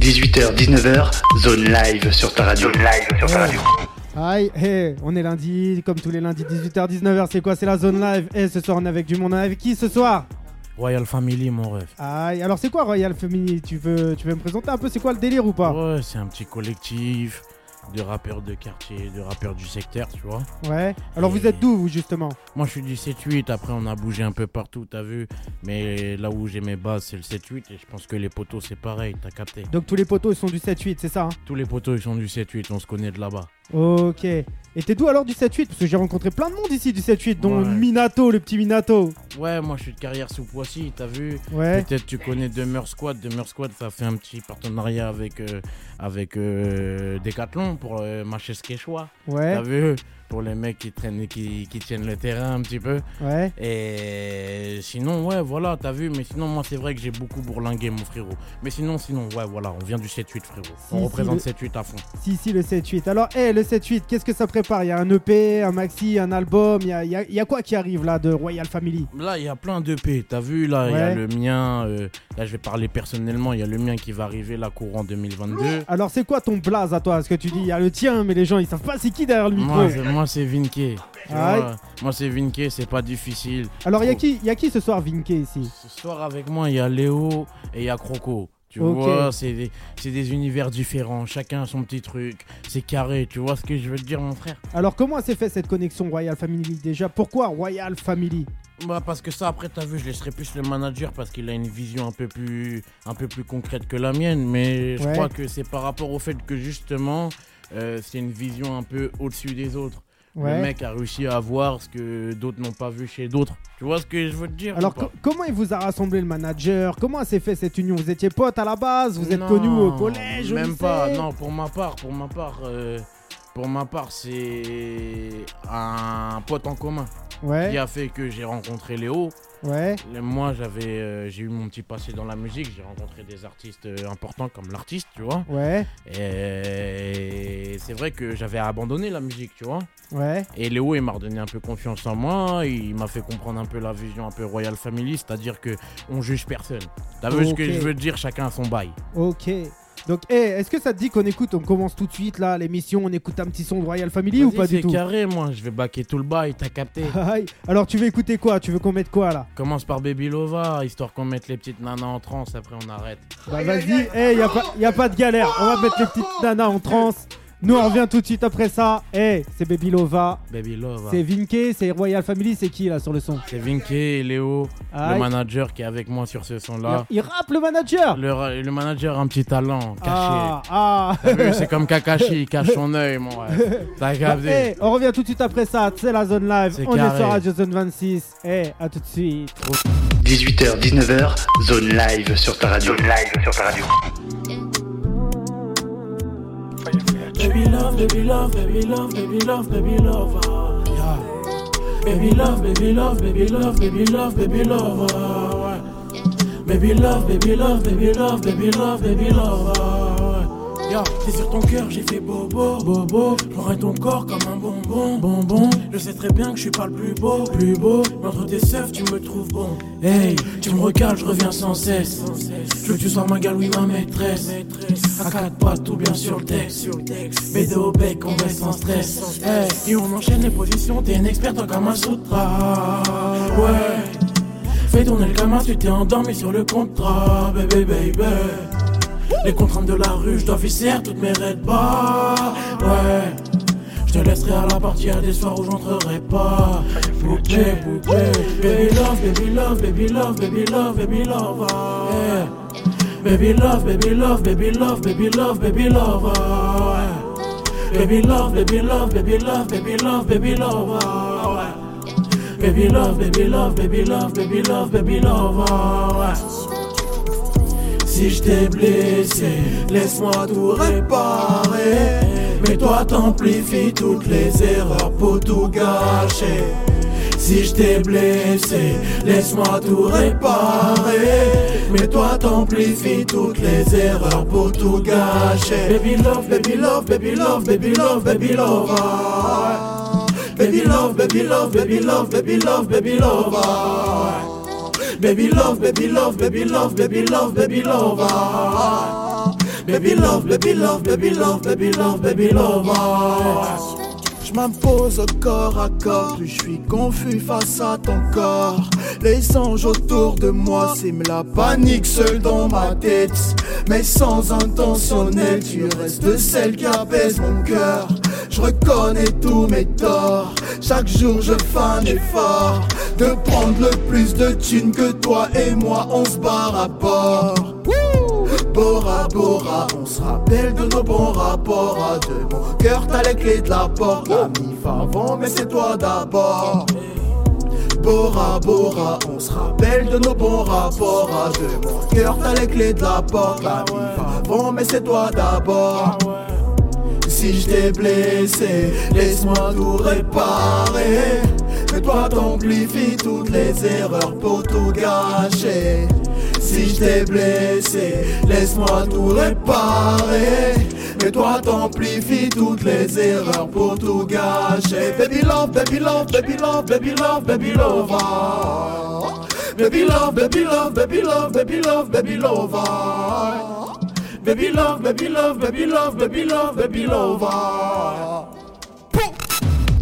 18h, 19h, zone live sur ta radio. Zone live sur ta radio. Aïe, hey, on est lundi, comme tous les lundis, 18h, 19h, c'est quoi? C'est la zone live. Et ce soir, on est avec du monde. On est avec qui ce soir? Royal Family, mon rêve. Aïe, alors c'est quoi Royal Family? Tu veux, tu veux me présenter un peu C'est quoi le délire ou pas? Ouais, c'est un petit collectif de rappeurs de quartier, de rappeurs du secteur, tu vois. Ouais. Alors vous êtes d'où, vous, justement? Moi, je suis du 7-8, après on a bougé un peu partout, t'as vu. Mais là où j'ai mes bases, c'est le 7-8, et je pense que les poteaux, c'est pareil, t'as capté. Donc tous les poteaux, ils sont du 7-8, c'est ça hein? Tous les poteaux, ils sont du 7-8, on se connaît de là-bas. Ok. Et t'es d'où alors du 7-8 Parce que j'ai rencontré plein de monde ici du 7-8, dont Ouais. Minato, le petit Minato. Ouais, moi, je suis de carrière sous Poissy, t'as vu? Ouais. Peut-être tu connais Demeure Squad. Demeure Squad, ça fait un petit partenariat avec, euh, avec euh, Decathlon pour euh, Quechua. Ouais. T'as vu? Pour les mecs qui, traînent, qui, qui tiennent le terrain un petit peu. Ouais. Et sinon, ouais, voilà, t'as vu. Mais sinon, moi, c'est vrai que j'ai beaucoup bourlingué, mon frérot. Mais sinon, sinon, ouais, voilà, on vient du 7-8, frérot. Si, on si, représente le- 7-8 à fond. Si, si, le 7-8. Alors, hé, le 7-8, qu'est-ce que ça prépare? Il y a un EP, un maxi, un album. Il y a, y a- il y a quoi qui arrive là de Royal Family? Là, il y a plein d'EP. T'as vu, là, il y a le mien. euh, là, je vais parler personnellement. Il y a le mien qui va arriver, là, courant 2022. Alors, c'est quoi ton blaze à toi? Parce que tu dis, il y a le tien, mais les gens, ils savent pas c'est qui derrière le micro. Moi, moi, c'est Vinke. Vois, Moi, c'est Vinke, c'est pas difficile. Alors, il y, a qui- il y a qui ce soir, Vinke, ici? Ce soir, avec moi, il y a Léo et il y a Croco. Tu vois, c'est des, univers différents. Chacun a son petit truc. C'est carré. Tu vois ce que je veux te dire, mon frère? Alors, comment s'est fait cette connexion Royal Family déjà? Pourquoi Royal Family? Bah parce que ça après t'as vu je laisserai plus le manager parce qu'il a une vision un peu plus un peu plus concrète que la mienne mais je Ouais. crois que c'est par rapport au fait que justement euh, c'est une vision un peu au-dessus des autres. Ouais. Le mec a réussi à voir ce que d'autres n'ont pas vu chez d'autres. Tu vois ce que je veux te dire Alors, co- comment il vous a rassemblé le manager? Comment s'est fait cette union? Vous étiez potes à la base? Vous êtes Non, connus au collège Même pas. Non, pour ma part, pour ma part, euh, pour ma part, c'est un pote en commun qui a fait que j'ai rencontré Léo. Ouais. Moi, j'avais, euh, j'ai eu mon petit passé dans la musique. J'ai rencontré des artistes euh, importants comme l'artiste, tu vois. Ouais, Et c'est vrai que j'avais abandonné la musique, tu vois. ouais. Et Léo, il m'a redonné un peu confiance en moi. Il m'a fait comprendre un peu la vision un peu Royal Family, c'est-à-dire que on juge personne. T'as vu ce que je veux dire? Chacun a son bail. Ok. Donc, hé, est-ce que ça te dit qu'on écoute, on commence tout de suite là l'émission, on écoute un petit son de Royal Family ou pas du c'est tout carré, moi. Je vais baquer tout le bail, t'as capté. Alors, tu veux écouter quoi? Tu veux qu'on mette quoi là? Commence par Baby Lova, histoire qu'on mette les petites nanas en transe, après on arrête. Bah, vas-y, hé, y, a pas- y a pas de galère, on va mettre les petites nanas en transe. Nous, on revient tout de suite après ça. Hé, c'est Baby Lova, Baby Lova. c'est Vinke, c'est Royal Family, c'est qui là sur le son? C'est Vinke et Léo, Aïe. le manager qui est avec moi sur ce son-là. Il rappe le manager Le, manager a un petit talent caché. Ah, ah c'est comme Kakashi, il cache son œil, mon. T'as capté hey, on revient tout de suite après ça, c'est la zone live, on est sur Radio Zone 26. Hey, à tout de suite. 18h, 19h, zone live sur ta radio. Zone live sur ta radio. Baby love, baby love, baby love, baby love, baby love. ah, yeah. Baby love, baby love, baby love, baby love, baby love. ah. Baby love, baby love, baby love, baby love, baby love. ah. Yeah, t'es sur ton cœur, j'ai fait bobo, bobo. J'aurai ton corps comme un bonbon, bonbon. Je sais très bien que je suis pas le plus beau, plus beau. Mais entre tes seufs, tu me trouves bon. Hey, tu me recales, je reviens sans cesse. Je veux que tu sois ma gale, oui, ma maîtresse. À quatre pattes, tout bien sur le texte. BD au bec, on baisse sans stress. Hey, et on enchaîne les positions, t'es une experte en Kama Sutra. Ouais. Fais tourner le Kama, tu t'es endormi sur le contrat, baby, baby. Les contraintes de la rue, je dois toutes mes raids bas. Ouais. Je te laisserai à la partie à des soirs où j'entrerai pas. Poupée, poupée. Baby love, baby love, baby love, baby love, baby love. ah. Baby love, baby love, baby love, baby love, baby love. ah. Baby love, baby love, baby love, baby love, baby love. ah. Baby love, baby love, baby love, baby love, baby love. ah. Si je t'ai blessé, laisse-moi tout réparer. Mais toi t'amplifies toutes les erreurs pour tout gâcher. Si je t'ai blessé, laisse-moi tout réparer. Mais toi t'amplifies toutes les erreurs pour tout gâcher. Baby love, baby love, baby love, baby love, baby love. Baby love, baby love, baby love, baby love, baby love. Baby love, baby love, baby love, baby love, baby love. Baby love, baby love, baby love, baby love, baby love. Je m'impose corps à corps, plus je suis confus face à ton corps. Les anges autour de moi siment la panique seul dans ma tête. Mais sans intentionnel, tu restes celle qui apaise mon cœur. Je reconnais tous mes torts. Chaque jour je fais un effort de prendre le plus de thunes que toi et moi. On se barre à bord. Bora Bora, on se rappelle de nos bons rapports à deux. Mon cœur, t'as les clés de la porte. La mif avant, mais c'est toi d'abord. Bora Bora, on se rappelle de nos bons rapports à deux. Mon cœur, t'as les clés de la porte. La mif avant, mais c'est toi d'abord. Si je t'ai blessé, laisse-moi tout réparer. Mais toi t'amplifies toutes les erreurs pour tout gâcher. Si je t'ai blessé, laisse-moi tout réparer. Mais toi t'amplifies toutes les erreurs pour tout gâcher. Baby love, baby love, baby love, baby love, baby love. ah. Baby love, baby love, baby love, baby love, baby love. ah. Baby love, baby love, baby love, baby love, baby love.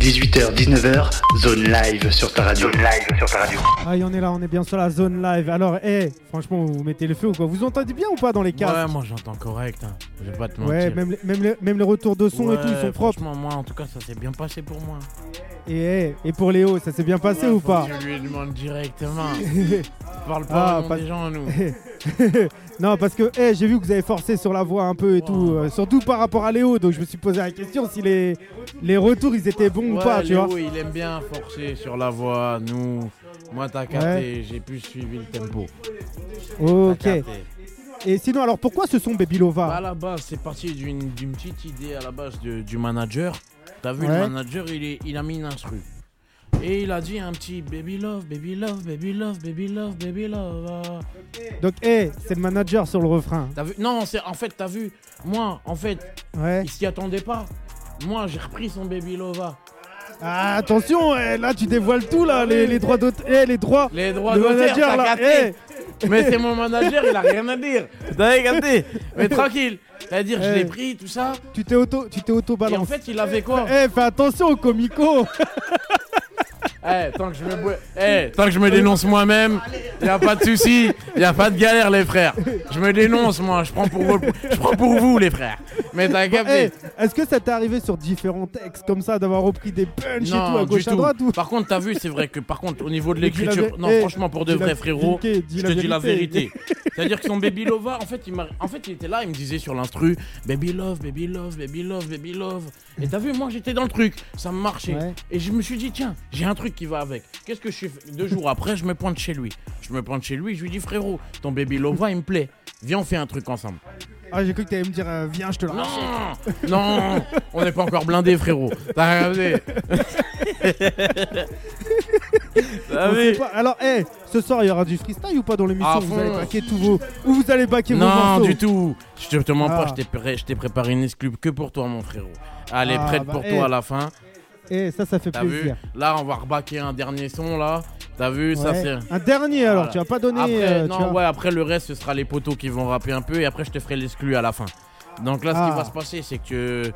Ah. 18h, 19h, zone live sur ta radio. Zone live sur ta radio. Ah, on est là, on est bien sur la zone live. Alors, eh, franchement, vous mettez le feu ou quoi? Vous entendez bien ou pas dans les casques? Ouais, moi j'entends correct. Hein. Je vais pas te mentir. Ouais, même, les- même, les, même les retours de son et tout, ils sont propres. Franchement, moi en tout cas, ça s'est bien passé pour moi. Et, eh, et pour Léo, ça s'est bien passé Ouais, ou pas? Je lui demande directement. Parle pas Ah, au nom pas- des gens, nous. Non, parce que eh, j'ai vu que vous avez forcé sur la voix un peu et tout, euh, surtout par rapport à Léo. Donc je me suis posé la question si les, les retours ils étaient bons ou pas, tu Léo, vois. il aime bien forcer sur la voix. Nous, moi, t'as capté, j'ai plus suivi le tempo. Ok. Et sinon, alors pourquoi ce son Baby Lova Bah, à la base, c'est parti d'une d'une petite idée à la base de- du manager. T'as vu, Ouais. le manager, il, est, il a mis une instru. Et il a dit un petit baby love, baby love, baby love, baby love, baby love. Donc, eh, c'est le manager sur le refrain. T'as vu? Non, c'est en fait, t'as vu, moi, en fait, Ouais. il s'y attendait pas. Moi, j'ai repris son baby lova. Ah, attention, là tu dévoiles tout là, les, les droits d'auteur. Eh, les droits. Les droits Le manager là. Mais c'est mon manager, il a rien à dire. T'as capté Mais tranquille. C'est-à-dire, je l'ai pris, tout ça. tu t'es auto, tu t'es auto Et en fait, il avait quoi? Eh, fais attention au comico. Eh, tant que je me boi- eh, tant que je me dénonce moi-même, y a pas de souci, y a pas de galère les frères. Je me dénonce moi, je prends pour vous, je prends pour vous les frères. Mais t'as Eh, capté Est-ce que ça t'est arrivé sur différents textes comme ça d'avoir repris des punchs et tout à Non, gauche du à tout. droite ou Par contre, t'as vu, c'est vrai que par contre, au niveau de l'écriture, non, eh, franchement, pour de vrai frérot, je te dis la vérité. vérité. C'est-à-dire que son baby lova, en fait, il m'a, en fait, il était là, il me disait sur l'instru, baby love, baby love, baby love, baby love. Et t'as vu, moi, j'étais dans le truc, ça me marchait. Ouais. Et je me suis dit, tiens, j'ai un truc qui va avec. Qu'est-ce que je fais Deux jours après, je me pointe chez lui. Je me pointe chez lui, je lui dis, frérot, ton baby lova, il me plaît. Viens, on fait un truc ensemble. Ah, j'ai cru que t'allais me dire, euh, viens, je te le Non, non, on n'est pas encore blindé, frérot. T'as regardé T'as On vu sait pas. Alors, eh, ce soir, il y aura du freestyle ou pas dans l'émission À Vous fond. allez baquer tous vos. Ou vous allez baquer vos Non, morceaux du tout. Je te, te mens Ah. pas, je t'ai pré- je t'ai préparé une exclue que pour toi, mon frérot. Allez, Ah, prête bah, pour eh. toi à la fin. Eh, ça, ça fait T'as vu plaisir. Là, on va rebaquer un dernier son, là. T'as vu Ça, c'est. Un dernier alors, Voilà. tu vas pas donner. Après, euh, non, ouais, après le reste, ce sera les poteaux qui vont rapper un peu et après, je te ferai l'exclu à la fin. Donc là, ce Ah. qui va se passer, c'est que.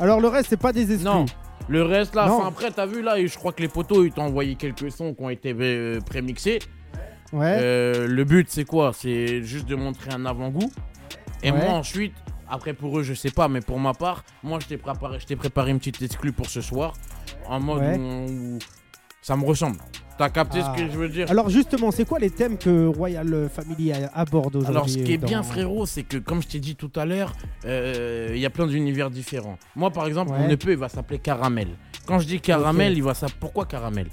Alors, le reste, c'est pas des exclus. Non. Le reste là, Non. après t'as vu là, et je crois que les poteaux ils t'ont envoyé quelques sons qui ont été euh, prémixés. Ouais. Euh, le but c'est quoi? C'est juste de montrer un avant-goût. Et Ouais. moi ensuite, après pour eux je sais pas, mais pour ma part, moi je t'ai préparé, je t'ai préparé une petite exclue pour ce soir, en mode Ouais. où, où ça me ressemble. T'as capté Ah. ce que je veux dire? Alors, justement, c'est quoi les thèmes que Royal Family aborde aujourd'hui Alors, ce qui est dans- bien, frérot, c'est que, comme je t'ai dit tout à l'heure, euh, il y a plein d'univers différents. Moi, par exemple, Ouais. mon EP, il va s'appeler Caramel. Quand je dis Caramel, il va s'appeler. Pourquoi Caramel?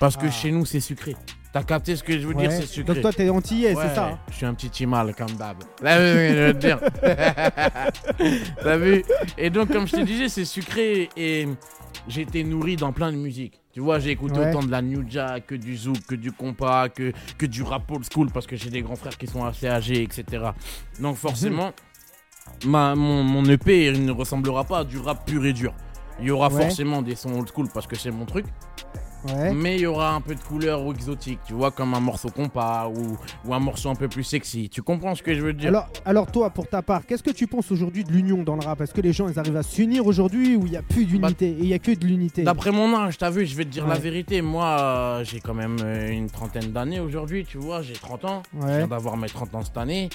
Parce que Ah. chez nous, c'est sucré. T'as capté ce que je veux Ouais. dire C'est sucré. Donc, toi, t'es antillais, Ouais, c'est ça hein Je suis un petit chimal comme d'hab. Là, oui, je veux te dire. T'as vu Et donc, comme je te disais, c'est sucré et j'ai été nourri dans plein de musiques. Tu vois, j'ai écouté Ouais. autant de la New Jack que du zouk, que du compas, que, que du rap old school parce que j'ai des grands frères qui sont assez âgés, etc. Donc, forcément, ma, mon, mon EP il ne ressemblera pas à du rap pur et dur. Il y aura Ouais. forcément des sons old school parce que c'est mon truc. Ouais. mais il y aura un peu de couleur ou exotique, tu vois, comme un morceau compas ou, ou un morceau un peu plus sexy. Tu comprends ce que je veux dire? Alors, alors toi, pour ta part, qu'est-ce que tu penses aujourd'hui de l'union dans le rap? Est-ce que les gens ils arrivent à s'unir aujourd'hui ou il n'y a plus d'unité? Et il y a que de l'unité D'après mon âge, t'as vu, je vais te dire la vérité. Moi, euh, j'ai quand même euh, une trentaine d'années aujourd'hui, tu vois, j'ai 30 ans. Je Ouais. viens d'avoir mes 30 ans cette année.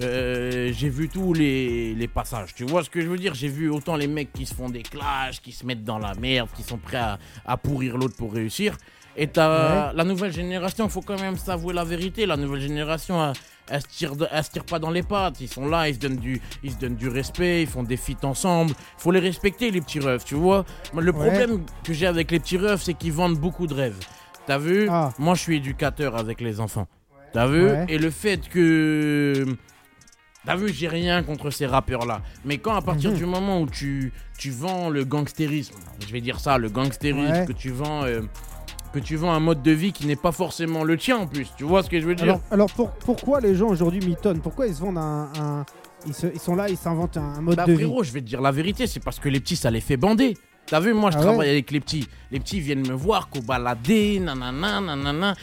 Euh, j'ai vu tous les, les passages. Tu vois ce que je veux dire? J'ai vu autant les mecs qui se font des clashs, qui se mettent dans la merde, qui sont prêts à, à pourrir l'autre pour réussir. Et t'as la nouvelle génération, faut quand même s'avouer la vérité. La nouvelle génération, elle, elle se tire, elle se tire pas dans les pattes. Ils sont là, ils se donnent du, ils se donnent du respect, ils font des feats ensemble. Faut les respecter, les petits refs, tu vois. Le Ouais. problème que j'ai avec les petits refs, c'est qu'ils vendent beaucoup de rêves. T'as vu? Ah. Moi, je suis éducateur avec les enfants. T'as vu? Ouais. Et le fait que. T'as vu, j'ai rien contre ces rappeurs-là. Mais quand à partir Mhm. du moment où tu, tu vends le gangstérisme, je vais dire ça, le gangstérisme, Ouais. que tu vends. euh, que tu vends un mode de vie qui n'est pas forcément le tien en plus. Tu vois ce que je veux dire? Alors, alors pour- pourquoi les gens aujourd'hui mitonnent Pourquoi ils se vendent un. un- Ils, se- ils sont là, ils s'inventent un, mode Bah de vie? frérot, je vais te dire la vérité, c'est parce que les petits, ça les fait bander. T'as vu, moi je Ah ouais? travaille avec les petits. Les petits viennent me voir, qu'au balader, nanana, nanana.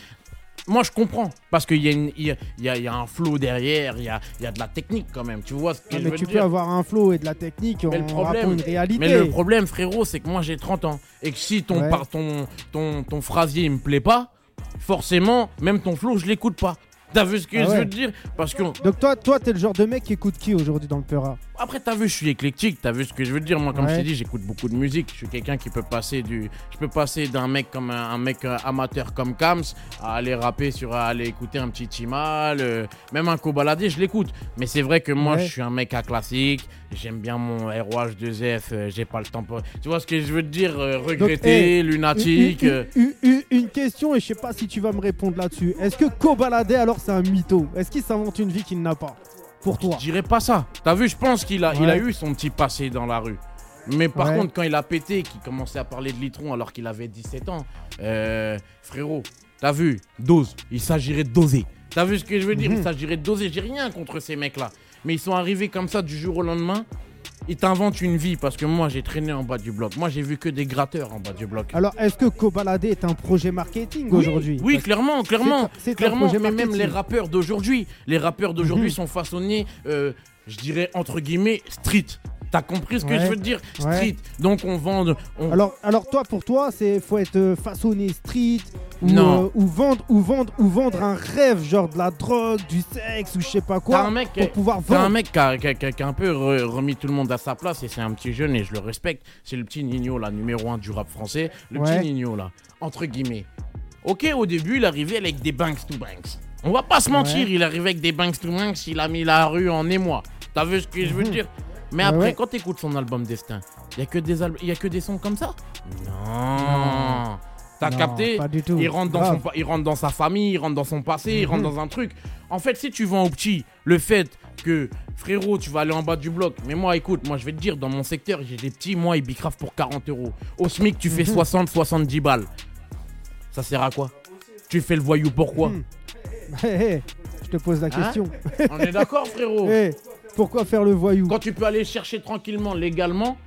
Moi je comprends, parce qu'il y, a y y y un flow derrière, il y a, il y a de la technique quand même, tu vois ce que Ah, je mais veux tu peux avoir un flow et de la technique Mais le en problème- rappant une réalité. Mais le problème, frérot, c'est que moi j'ai 30 ans. Et que si ton, Ouais. par, ton, ton, ton phrasier il me plaît pas, forcément, même ton flow, je l'écoute pas. T'as vu ce que Ah je veux te dire? Parce que Donc toi, toi, t'es le genre de mec qui écoute qui aujourd'hui dans le Peura Après, t'as vu, je suis éclectique, t'as vu ce que je veux dire. Moi, comme Ouais. je t'ai dit, j'écoute beaucoup de musique. Je suis quelqu'un qui peut passer du. Je peux passer d'un mec comme un, un mec euh, amateur comme Kams à aller rapper sur. à aller écouter un petit Timal, euh, même un Cobaladé, je l'écoute. Mais c'est vrai que moi, Ouais. je suis un mec à classique. J'aime bien mon ROH2F, euh, j'ai pas le temps pour. Tu vois ce que je veux te dire euh, Regretter, hey, lunatique. Une, une- une- une question et je sais pas si tu vas me répondre là-dessus. Est-ce que Kobalade alors c'est un mytho? Est-ce qu'il s'invente une vie qu'il n'a pas? Pour toi Je dirais pas ça. T'as vu, je pense qu'il a, il a Ouais. eu son petit passé dans la rue. Mais par Ouais. contre, quand il a pété, qu'il commençait à parler de litron alors qu'il avait 17 ans, euh, frérot, t'as vu, dose. Il s'agirait de doser. T'as vu ce que je veux dire? Mhm. Il s'agirait de doser. J'ai rien contre ces mecs-là. Mais ils sont arrivés comme ça du jour au lendemain. Ils t'inventent une vie parce que moi, j'ai traîné en bas du bloc. Moi, j'ai vu que des gratteurs en bas du bloc. Alors est-ce que Kobalade est un projet marketing Oui, aujourd'hui Oui, Parce- clairement, clairement. c'est clairement, mais même les rappeurs d'aujourd'hui, les rappeurs d'aujourd'hui Mhm. sont façonnés, euh, je dirais entre guillemets, street. T'as compris ce que Ouais. je veux te dire Ouais. Street. Donc on vend. On... Alors, alors toi, pour toi, c'est faut être euh, façonné street ou, Non. euh, ou vendre ou vendre ou vendre un rêve genre de la drogue, du sexe ou je sais pas T'as quoi un mec, pour pouvoir t'as un mec qui a, qui a- qui a- qui a un peu re- remis tout le monde à sa place et c'est un petit jeune et je le respecte. C'est le petit Nino, là, numéro un du rap français. Le Ouais. petit Nino, là, entre guillemets. Ok, au début, il arrivait avec des banks to banks. On va pas se mentir, Ouais. il arrivait avec des banks to banks, il a mis la rue en émoi. T'as vu ce que je veux Mhm. dire? Mais après, ouais. quand t'écoutes son album Destin, il y a que des al- y a que des sons comme ça? Non. T'as Non, capté? pas du tout. il rentre, dans Grave. son, pa- il rentre dans sa famille, il rentre dans son passé, il rentre Mhm. dans un truc. En fait, si tu vends au petit le fait que, frérot, tu vas aller en bas du bloc, mais moi, écoute, moi, je vais te dire, dans mon secteur, j'ai des petits, moi, ils bicravent pour 40 euros. Au SMIC, tu fais Mhm. 60, 70 balles. Ça sert à quoi? Tu fais le voyou pourquoi Mhm. Hé, hé, je te pose la Hein? question. On est d'accord, frérot Hé, pourquoi faire le voyou Quand tu peux aller chercher tranquillement, légalement,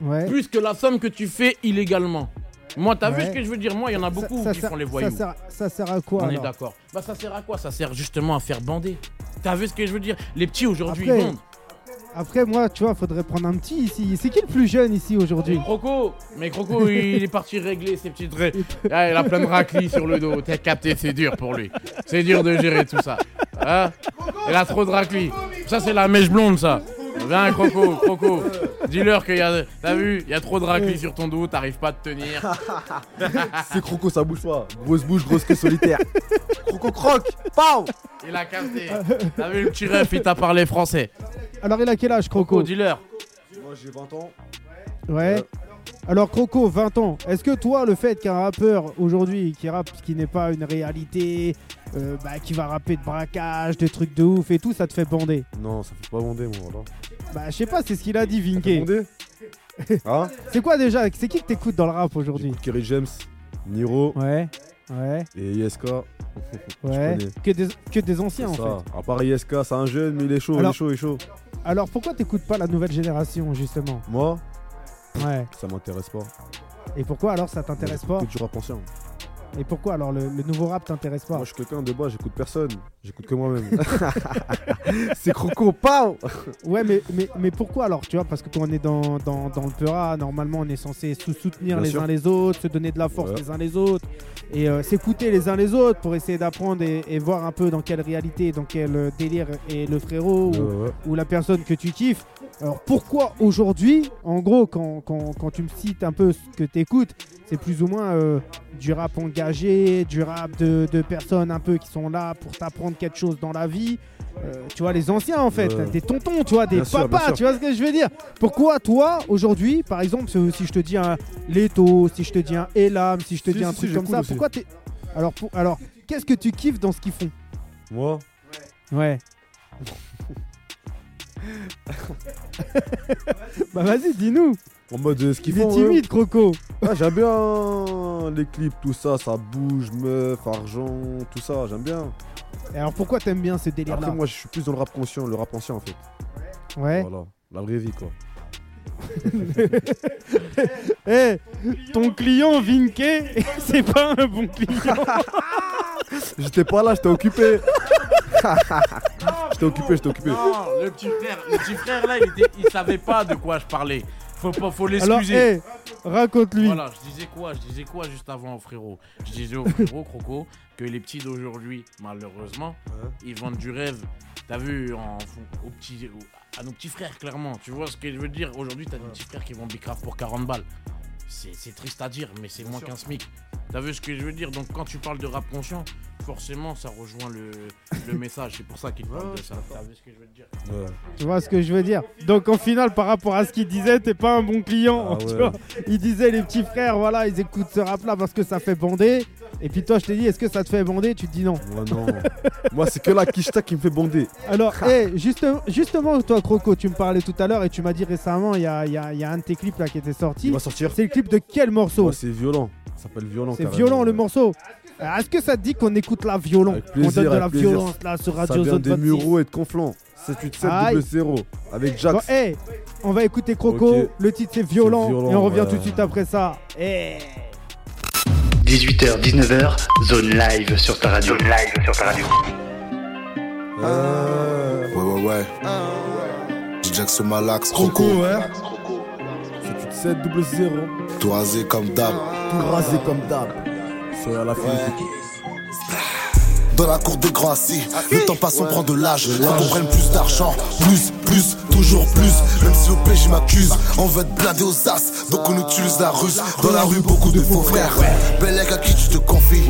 Ouais. plus que la somme que tu fais illégalement. Moi, t'as vu ce que je veux dire? Moi, il y en a beaucoup ça, ça qui sert, font les ça voyous. sert- ça sert à quoi On est d'accord. Bah ça sert à quoi? Ça sert justement à faire bander. T'as vu ce que je veux dire? Les petits aujourd'hui ils vendent. Après, moi, tu vois, faudrait prendre un petit ici. C'est qui le plus jeune ici aujourd'hui Croco, mais Croco il est parti régler ses petites ré... Ah, il a plein de raclis sur le dos. T'as capté, c'est dur pour lui. C'est dur de gérer tout ça. Hein? Il a trop de raclis. Ça c'est la mèche blonde ça. Viens Croco, Croco. Dis-leur qu'il y a. T'as vu Il y a trop de raclis sur ton dos, t'arrives pas à te tenir. C'est Croco, ça bouge pas. Grosse bouche, grosse queue solitaire. Croco croque. Pau Il a capté. T'as vu le petit ref, il t'a parlé français. Alors, il a quel âge, Croco, Croco dis-leur. Moi j'ai 20 ans. Ouais. Alors Croco, 20 ans, est-ce que toi, le fait qu'un rappeur aujourd'hui qui rappe ce qui n'est pas une réalité, euh, bah, qui va rapper de braquage, de trucs de ouf et tout, ça te fait bander Non, ça fait pas bander, moi. Voilà. Bah je sais pas, c'est ce qu'il a dit Vinké. bander Hein C'est quoi déjà? C'est qui que t'écoutes dans le rap aujourd'hui? Kerry James, Niro Ouais, ouais, et ISK. ouais. Que des, que des anciens en fait. À part ISK, c'est un jeune, mais il est chaud, Alors- il est chaud, il est chaud. Alors pourquoi t'écoutes pas la nouvelle génération justement? Moi, Ouais. ça m'intéresse pas. Et pourquoi alors ça t'intéresse pas? Que du rap ancien. Et pourquoi alors le, le nouveau rap t'intéresse pas Moi, je suis quelqu'un de bas, j'écoute personne. J'écoute que moi-même. c'est Croco, pao Ouais, mais, mais, mais pourquoi alors Tu vois, parce que quand on est dans, dans, dans le Peura, normalement, on est censé se soutenir Bien les sûr. uns les autres, se donner de la force Ouais. les uns les autres, et euh, s'écouter les uns les autres pour essayer d'apprendre et, et voir un peu dans quelle réalité, dans quel euh, délire est le frérot ou, Ouais, ouais. ou la personne que tu kiffes. Alors pourquoi aujourd'hui, en gros, quand, quand, quand tu me cites un peu ce que tu écoutes, c'est plus ou moins euh, du rap engagé, du rap de, de personnes un peu qui sont là pour t'apprendre quelque chose dans la vie. Euh, tu vois, les anciens en fait, des tontons, tu vois, des Bien papas, sûr. tu vois ce que je veux dire? Pourquoi toi, aujourd'hui, par exemple, si je te dis un Leto, si je te dis un Elam, si je te Si, dis un truc si, comme ça, aussi. pourquoi t'es. Alors, pour... alors qu'est-ce que tu kiffes dans ce qu'ils font? Moi, Ouais. bah vas-y, dis-nous. En mode euh, ce qu'ils Il est eux. timide, Croco. Ah, j'aime bien les clips, tout ça, ça bouge, meuf, argent, tout ça, j'aime bien. Et alors pourquoi t'aimes bien ce délire-là Après, moi, je suis plus dans le rap conscient, le rap ancien en fait. Ouais. Voilà, la vraie vie quoi. Eh, ton client Vinke, c'est pas un bon client. J'étais pas là, j'étais occupé. j'étais occupé, j'étais occupé. Non, le petit frère, le petit frère là, il, était, il savait pas de quoi je parlais. Faut pas, faut Alors, l'excuser. eh, raconte-lui. Voilà, je disais quoi Je disais quoi juste avant au frérot? Je disais au frérot Croco que les petits d'aujourd'hui, malheureusement, Ouais. ils vendent du rêve. T'as vu en, aux petits, à nos petits frères, clairement. Tu vois ce que je veux dire? Aujourd'hui, t'as des petits frères qui vendent Bicraft pour 40 balles. C'est c'est triste à dire, mais c'est moins qu'un SMIC. T'as vu ce que je veux dire? Donc, quand tu parles de rap conscient, forcément, ça rejoint le, le message. C'est pour ça qu'il parle de ça. Que je veux dire Ouais. Tu vois ce que je veux dire Donc en final, par rapport à ce qu'il disait, t'es pas un bon client. Ah tu ouais. vois il disait les petits frères, voilà, ils écoutent ce rap-là parce que ça fait bander. Et puis toi, je t'ai dit, est-ce que ça te fait bander? Tu te dis non. Moi non. Moi, c'est que la quicheta qui me fait bonder. Alors, eh, juste, justement, toi, Croco, tu me parlais tout à l'heure et tu m'as dit récemment, il y a, il y a- il y a un de tes clips là qui était sorti. Il va sortir. C'est le clip de quel morceau? Ouais, c'est violent. Ça s'appelle violent. C'est violent le morceau. Euh, Est-ce que ça te dit qu'on écoute la violon Avec On donne de la plaisir. violence là sur Ça Radio vient Zone des 26. Mureaux et de Conflans. 787 Aïe. 0 avec Bon, Jax. eh, on va écouter Croco. Le titre c'est violent, violent, et on revient ouais. tout de suite après ça. Eh. 18h, 19h, zone live sur ta radio. Zone live sur ta radio. Euh, Ouais, ouais, ouais. Jackson Malax, Croco, Croco. ouais. 787 0 Tout rasé comme d'hab. Tout rasé comme d'hab. C'est à la fin. Dans la cour des grands assis, le temps passe, on prend de l'âge. Quand on prenne plus d'argent, plus, plus, toujours plus. Même si au péché m'accuse, on veut être blindé aux as. Donc on utilise la ruse. Dans la rue, beaucoup de faux frères. Bellec à qui tu te confies,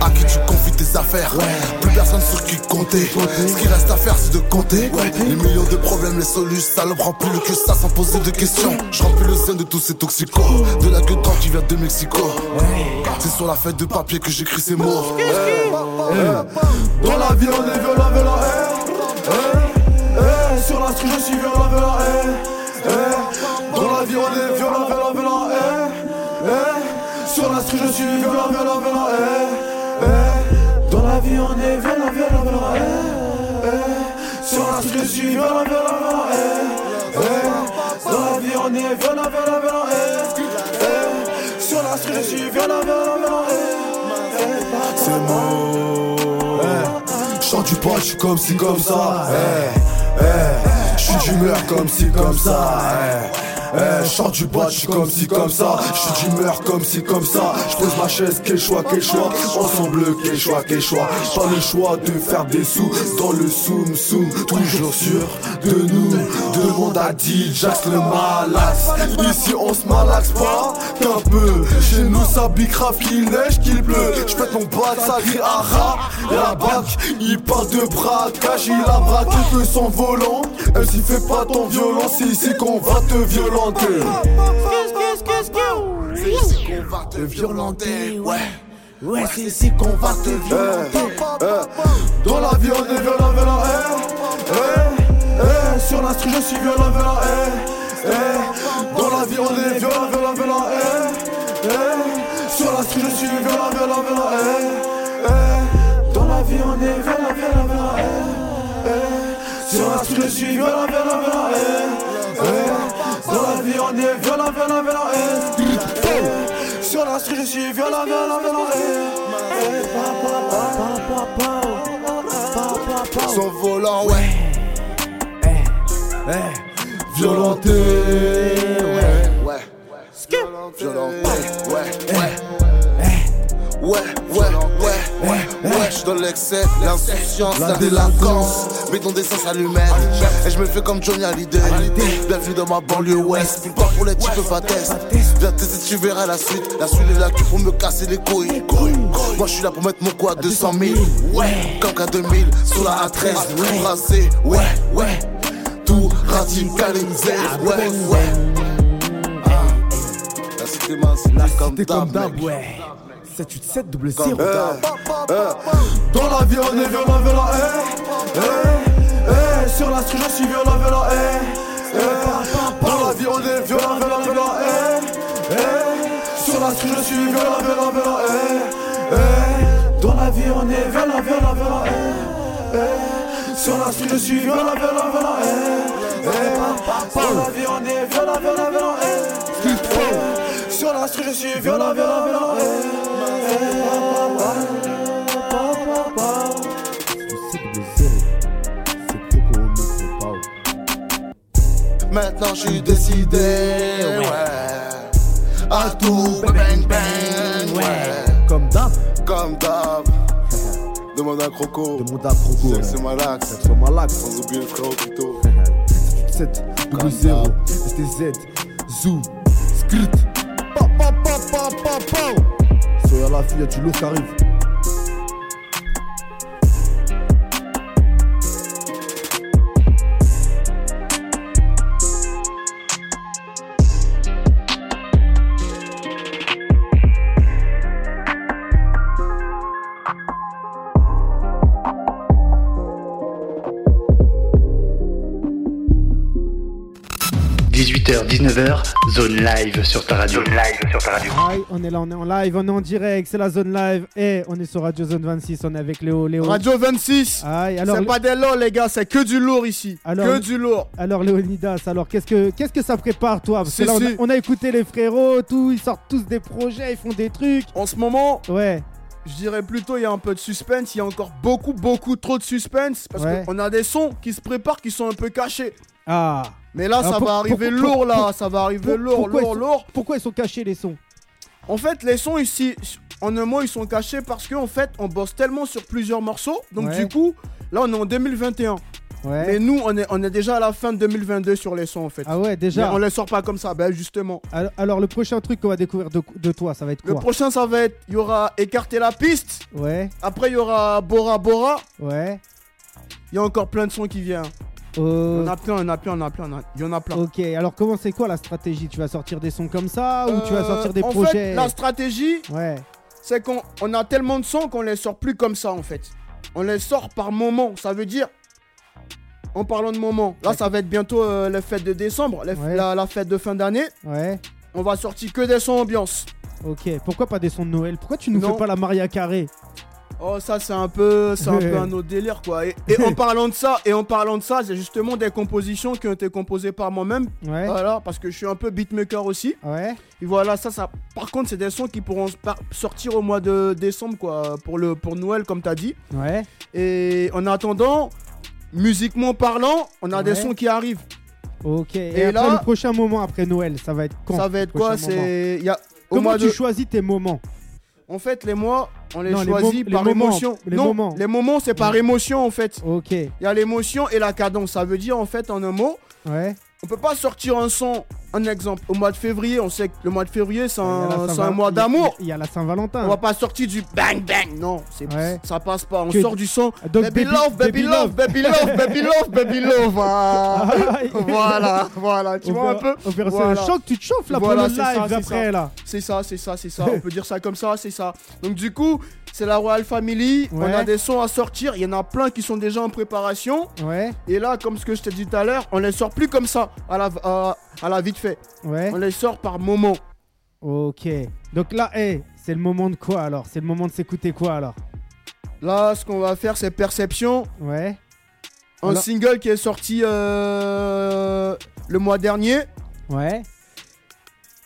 à qui tu confies tes affaires. Plus personne sur qui compter. Ce qui reste à faire, c'est de compter. Les millions de problèmes, les solutions, ça ne prend plus le que ça sans poser de questions. Je remplis le sein de tous ces toxicos. De la gueule qui vient de Mexico. C'est sur la fête de papier que j'écris ces mots. Dans la vie on est violent, violent, eh, eh, eh. Sur la street je suis violent, violent, eh, eh. Dans la vie on est violent, eh, eh. Sur la street je suis violent, eh, eh. Dans la vie on est violent, violent, violent, eh, eh. Sur la street je suis violent, violent, violent, eh, eh. Dans la vie on est violent, violent, violent, eh, eh. Sur la street je suis violent, violent, violent, eh, eh. C'est. Chant du poids, j'suis comme si comme ça. Eh, eh. J'suis d'humeur comme si comme ça. Eh, eh. Chant du bois, j'suis comme si comme ça. J'suis d'humeur comme si comme ça. J'pose ma chaise, quel choix, quel choix. Ensemble, quel choix, quel choix. Pas le choix de faire des sous dans le soum soum. Toujours sûr de nous. Demande à le malax. Ici on se malaxe pas qu'un peu. Chez nous ça bicrave qu'il neige, qu'il pleut. J'pète mon bas, ça crie ara. Et la bac, il parle de braquage, il a braqué son volant. Elle s'y fait pas ton violent, c'est ici qu'on va te violenter. C'est ici qu'on va te violenter, ouais. Ouais, c'est ici qu'on va te violenter. Dans la vie on est violent, violent, eh, eh, eh. Sur street je suis violent, violent, eh, eh. Dans la vie on est violent, violent, violent, eh, eh. Sur street je suis violent, violent, violent, eh, eh. Dans la vie on est violent, violent, violent, eh, eh. Sur street je suis violent, violent, violent, eh, eh. Dans la vie on est violent, violent, violent, eh, eh. Sur la street, je suis violent, violent, violent. eh, eh. Son volant, ouais. Violenté, ouais, ouais. Violenté, ouais, ouais. Ouais, ouais, ouais, ouais, ouais, je dans l'excès, l'insouciance, la délinquance, mais ton dessin s'allumette. Et je me fais comme Johnny Hallyday. Bienvenue dans ma banlieue ouest, une part pour les types fatestes. Viens tester, tu verras la suite. La suite est là que pour me casser les couilles. Moi je suis là pour mettre mon quoi à 200 000. Ouais, comme qu'à 2000, sur la A13, tout rasé, ouais, ouais. Tout radicalisé, ouais, ouais. Ah, La cité m'a comme d'hab, ouais. 787 double Comme 0. d'hab. Eh, Dans la vie on est violent, violent, eh, eh, eh. Sur la street je suis violent, violent, eh, eh. Dans la vie on est violent, violent, violent, eh, eh. Sur la street je suis violent, violent, violent, eh, eh. Dans la vie on est violent, violent, violent, eh, eh. Sur la street je suis violent, violent, violent, eh, eh. Dans la vie on est violent, violent, violent, eh, eh. Sur la street je suis violent, violent, violent, eh. Maintenant je suis décidé, ouais. À tout bang bang, ouais. Comme d'hab, Comme d'hab. Demande à Croco. demande à Croco. C'est Malax. C'est Malax. Sans oublier le frère Opito. 7 double 0. STZ. Zou. Skrit. À la fille, y a du lourd qui arrive. – 18h, 19h, zone live sur ta radio. Zone live sur ta radio. Aïe, on est là, on est en live, on est en direct, c'est la zone live. Et on est sur Radio Zone 26, on est avec Léo. Léo. Radio 26. Aïe, alors, C'est pas des lots, les gars, c'est que du lourd ici. Alors- que du lourd. alors Léonidas, alors qu'est-ce que qu'est-ce que ça prépare toi? Parce que Si, là, on a, si. on a écouté les frérots, tout, ils sortent tous des projets, ils font des trucs. En ce moment, Ouais, je dirais plutôt il y a un peu de suspense. Il y a encore beaucoup, beaucoup trop de suspense. Parce Ouais. qu'on a des sons qui se préparent qui sont un peu cachés. ah. Mais là, Alors, ça pour- va arriver pour- lourd, là. ça va arriver lourd, lourd, lourd. Pourquoi ils sont cachés les sons? En fait, les sons ici, en un mot, ils sont cachés parce qu'en fait, on bosse tellement sur plusieurs morceaux. Donc, Ouais. du coup, là, on est en 2021. Ouais. Mais nous, on est, on est déjà à la fin de 2022 sur les sons, en fait. Ah ouais, Mais déjà. on les sort pas comme ça, ben justement. Alors, alors, le prochain truc qu'on va découvrir de, de toi, ça va être Le quoi? prochain, ça va être, il y aura écarter la piste. Ouais, Après, il y aura Bora Bora. ouais. Il y a encore plein de sons qui viennent. Euh, en a plein, il y en a plein, il y en a plein, il y en a- plein. ok, alors comment c'est quoi la stratégie? Tu vas sortir des sons comme ça ou tu vas Euh, sortir des en projets? fait, la stratégie, Ouais, c'est qu'on on a tellement de sons qu'on les sort plus comme ça en fait. On les sort par moment. Ça veut dire, en parlant de moment, là ça va être bientôt euh, la fête de décembre, la, Ouais. la- la fête de fin d'année. ouais. On va sortir que des sons ambiance. Ok, pourquoi pas des sons de Noël? Pourquoi tu nous Non. fais pas la Maria Carré? Oh ça c'est un peu, c'est un peu un autre délire quoi. Et, et en parlant de ça, et en parlant de ça, c'est justement des compositions qui ont été composées par moi-même. Ouais, Voilà, parce que je suis un peu beatmaker aussi. ouais. Et voilà, ça, ça. Par contre, c'est des sons qui pourront sortir au mois de décembre, quoi, pour le pour Noël, comme t'as dit. Ouais, Et en attendant, musiquement parlant, on a des sons qui arrivent. ok. Et, Et après là- le prochain moment après Noël, ça va être quand ça va être quoi C'est, il y a au Comment tu de. choisis tes moments En fait, les mois, on les Non, choisit par les moments, émotion. les non, moments. les moments, c'est par émotion en fait. Ok, Il y a l'émotion et la cadence. Ça veut dire en fait en un mot, ouais. on peut pas sortir un son. Un exemple, au mois de février, on sait que le mois de février, c'est un, c'est un Saint-Val- mois d'amour. Il y a la Saint-Valentin. On va pas sortir du bang bang, non, c'est Ouais. ça passe pas. On Que- sort du son. Donc, baby, love, baby, love, baby love, baby love, baby love. Ah. voilà, voilà, tu vois un peu? Opération Voilà. choc, tu te chauffes là Voilà, pour le ça, live c'est après ça. là. C'est ça, c'est ça, c'est ça. On peut dire ça comme ça, c'est ça. Donc du coup, c'est la Royal Family. Ouais. On a des sons à sortir. Il y en a plein qui sont déjà en préparation. Ouais, Et là, comme ce que je t'ai dit tout à l'heure, on les sort plus comme ça, à la, à, à la vite fait. ouais. On les sort par moment. Ok. Donc là, hey, c'est le moment de quoi alors? C'est le moment de s'écouter quoi alors? Là, ce qu'on va faire, c'est Perception. Ouais. Un Alors- single qui est sorti euh, le mois dernier. Ouais.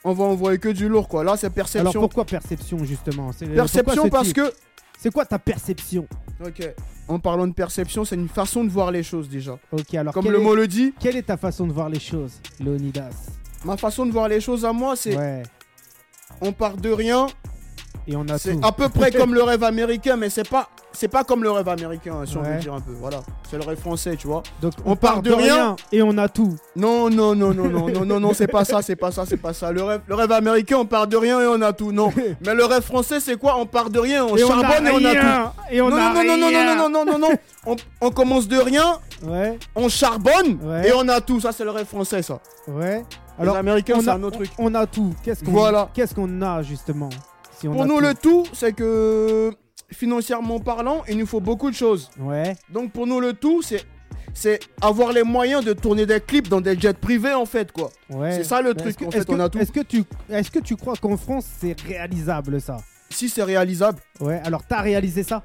on va envoyer que du lourd, quoi. Là, c'est Alors perception. pourquoi perception justement? C'est- perception parce que. C'est quoi ta perception? Ok. En parlant de perception, c'est une façon de voir les choses déjà. Ok, alors Comme le est- mot le dit, Quelle est ta façon de voir les choses, Leonidas? Ma façon de voir les choses à moi, c'est Ouais, on part de rien. et on a C'est à peu près comme le rêve américain, mais c'est pas, c'est pas comme le rêve américain, si on Ouais. veut dire un peu. Voilà, c'est le rêve français, tu vois. Donc on part de rien. et on a tout. Non, non, non, non, non, non, non, non, c'est pas ça, c'est pas ça, c'est pas ça. Le rêve, le rêve américain, on part de rien et on a tout. Non, mais le rêve français, c'est quoi On part de rien, on et charbonne et on a tout. rien. Et on non, a non, non, non, non, rien. non, non, non, non, non, on, on commence de rien, Ouais, on charbonne Ouais. et on a tout. Ça, c'est le rêve français, ça. ouais. Alors, les Américains, on c'est a, un autre truc. On a tout. Qu'est-ce qu'on Voilà. Qu'est-ce qu'on a justement si on Pour a nous, tout le tout, c'est que financièrement parlant, il nous faut beaucoup de choses. Ouais. Donc pour nous le tout, c'est c'est avoir les moyens de tourner des clips dans des jets privés en fait quoi. Ouais. C'est ça le truc, est-ce que- en fait, est-ce que- on a tout. Est-ce que tu, est-ce que tu crois qu'en France c'est réalisable ça? Si c'est réalisable, Ouais. Alors t'as réalisé ça?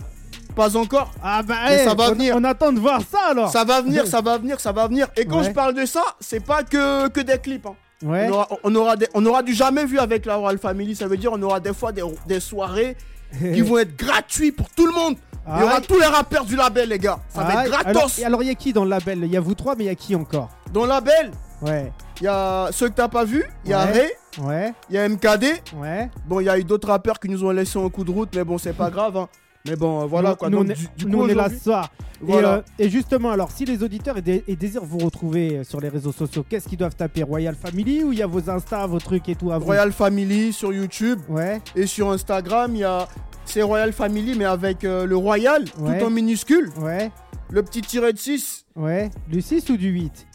Pas encore. Ah bah Mais hey, ça va on, venir. on attend de voir ça alors. Ça va venir, ça va venir, ça va venir. Et quand Ouais. je parle de ça, c'est pas que, que des clips. hein. Ouais. On, aura, on, aura des- on aura du jamais vu avec la Royal Family. Ça veut dire on aura des fois des, des soirées qui vont être gratuites pour tout le monde. Il y aura Aïe. tous les rappeurs du label les gars. Ça va Aïe. être Alors, gratos. et alors il y a qui dans le label? Il y a vous trois, mais il y a qui encore? Dans le label, Ouais. il y a ceux que t'as pas vu, il y a Ouais. Ray, Ouais. il y a MKD. Ouais. Bon, il y a eu d'autres rappeurs qui nous ont laissé en coup de route, mais bon, c'est pas grave. hein. Mais bon, euh, voilà Nous- quoi. Nous, Donc, on est, du, du nous, coup, on est là ce soir. Et, euh, Et, justement, alors, si les auditeurs et, dé- et désirent vous retrouver euh, sur les réseaux sociaux, qu'est-ce qu'ils doivent taper? Royal Family ou il y a vos Insta, vos trucs et tout à vous? Royal Family sur YouTube Ouais. et sur Instagram, il y a. C'est Royal Family, mais avec euh, le Royal, Ouais. tout en minuscule. Ouais. Le petit tiré de 6, Ouais. Du 6 ou du 8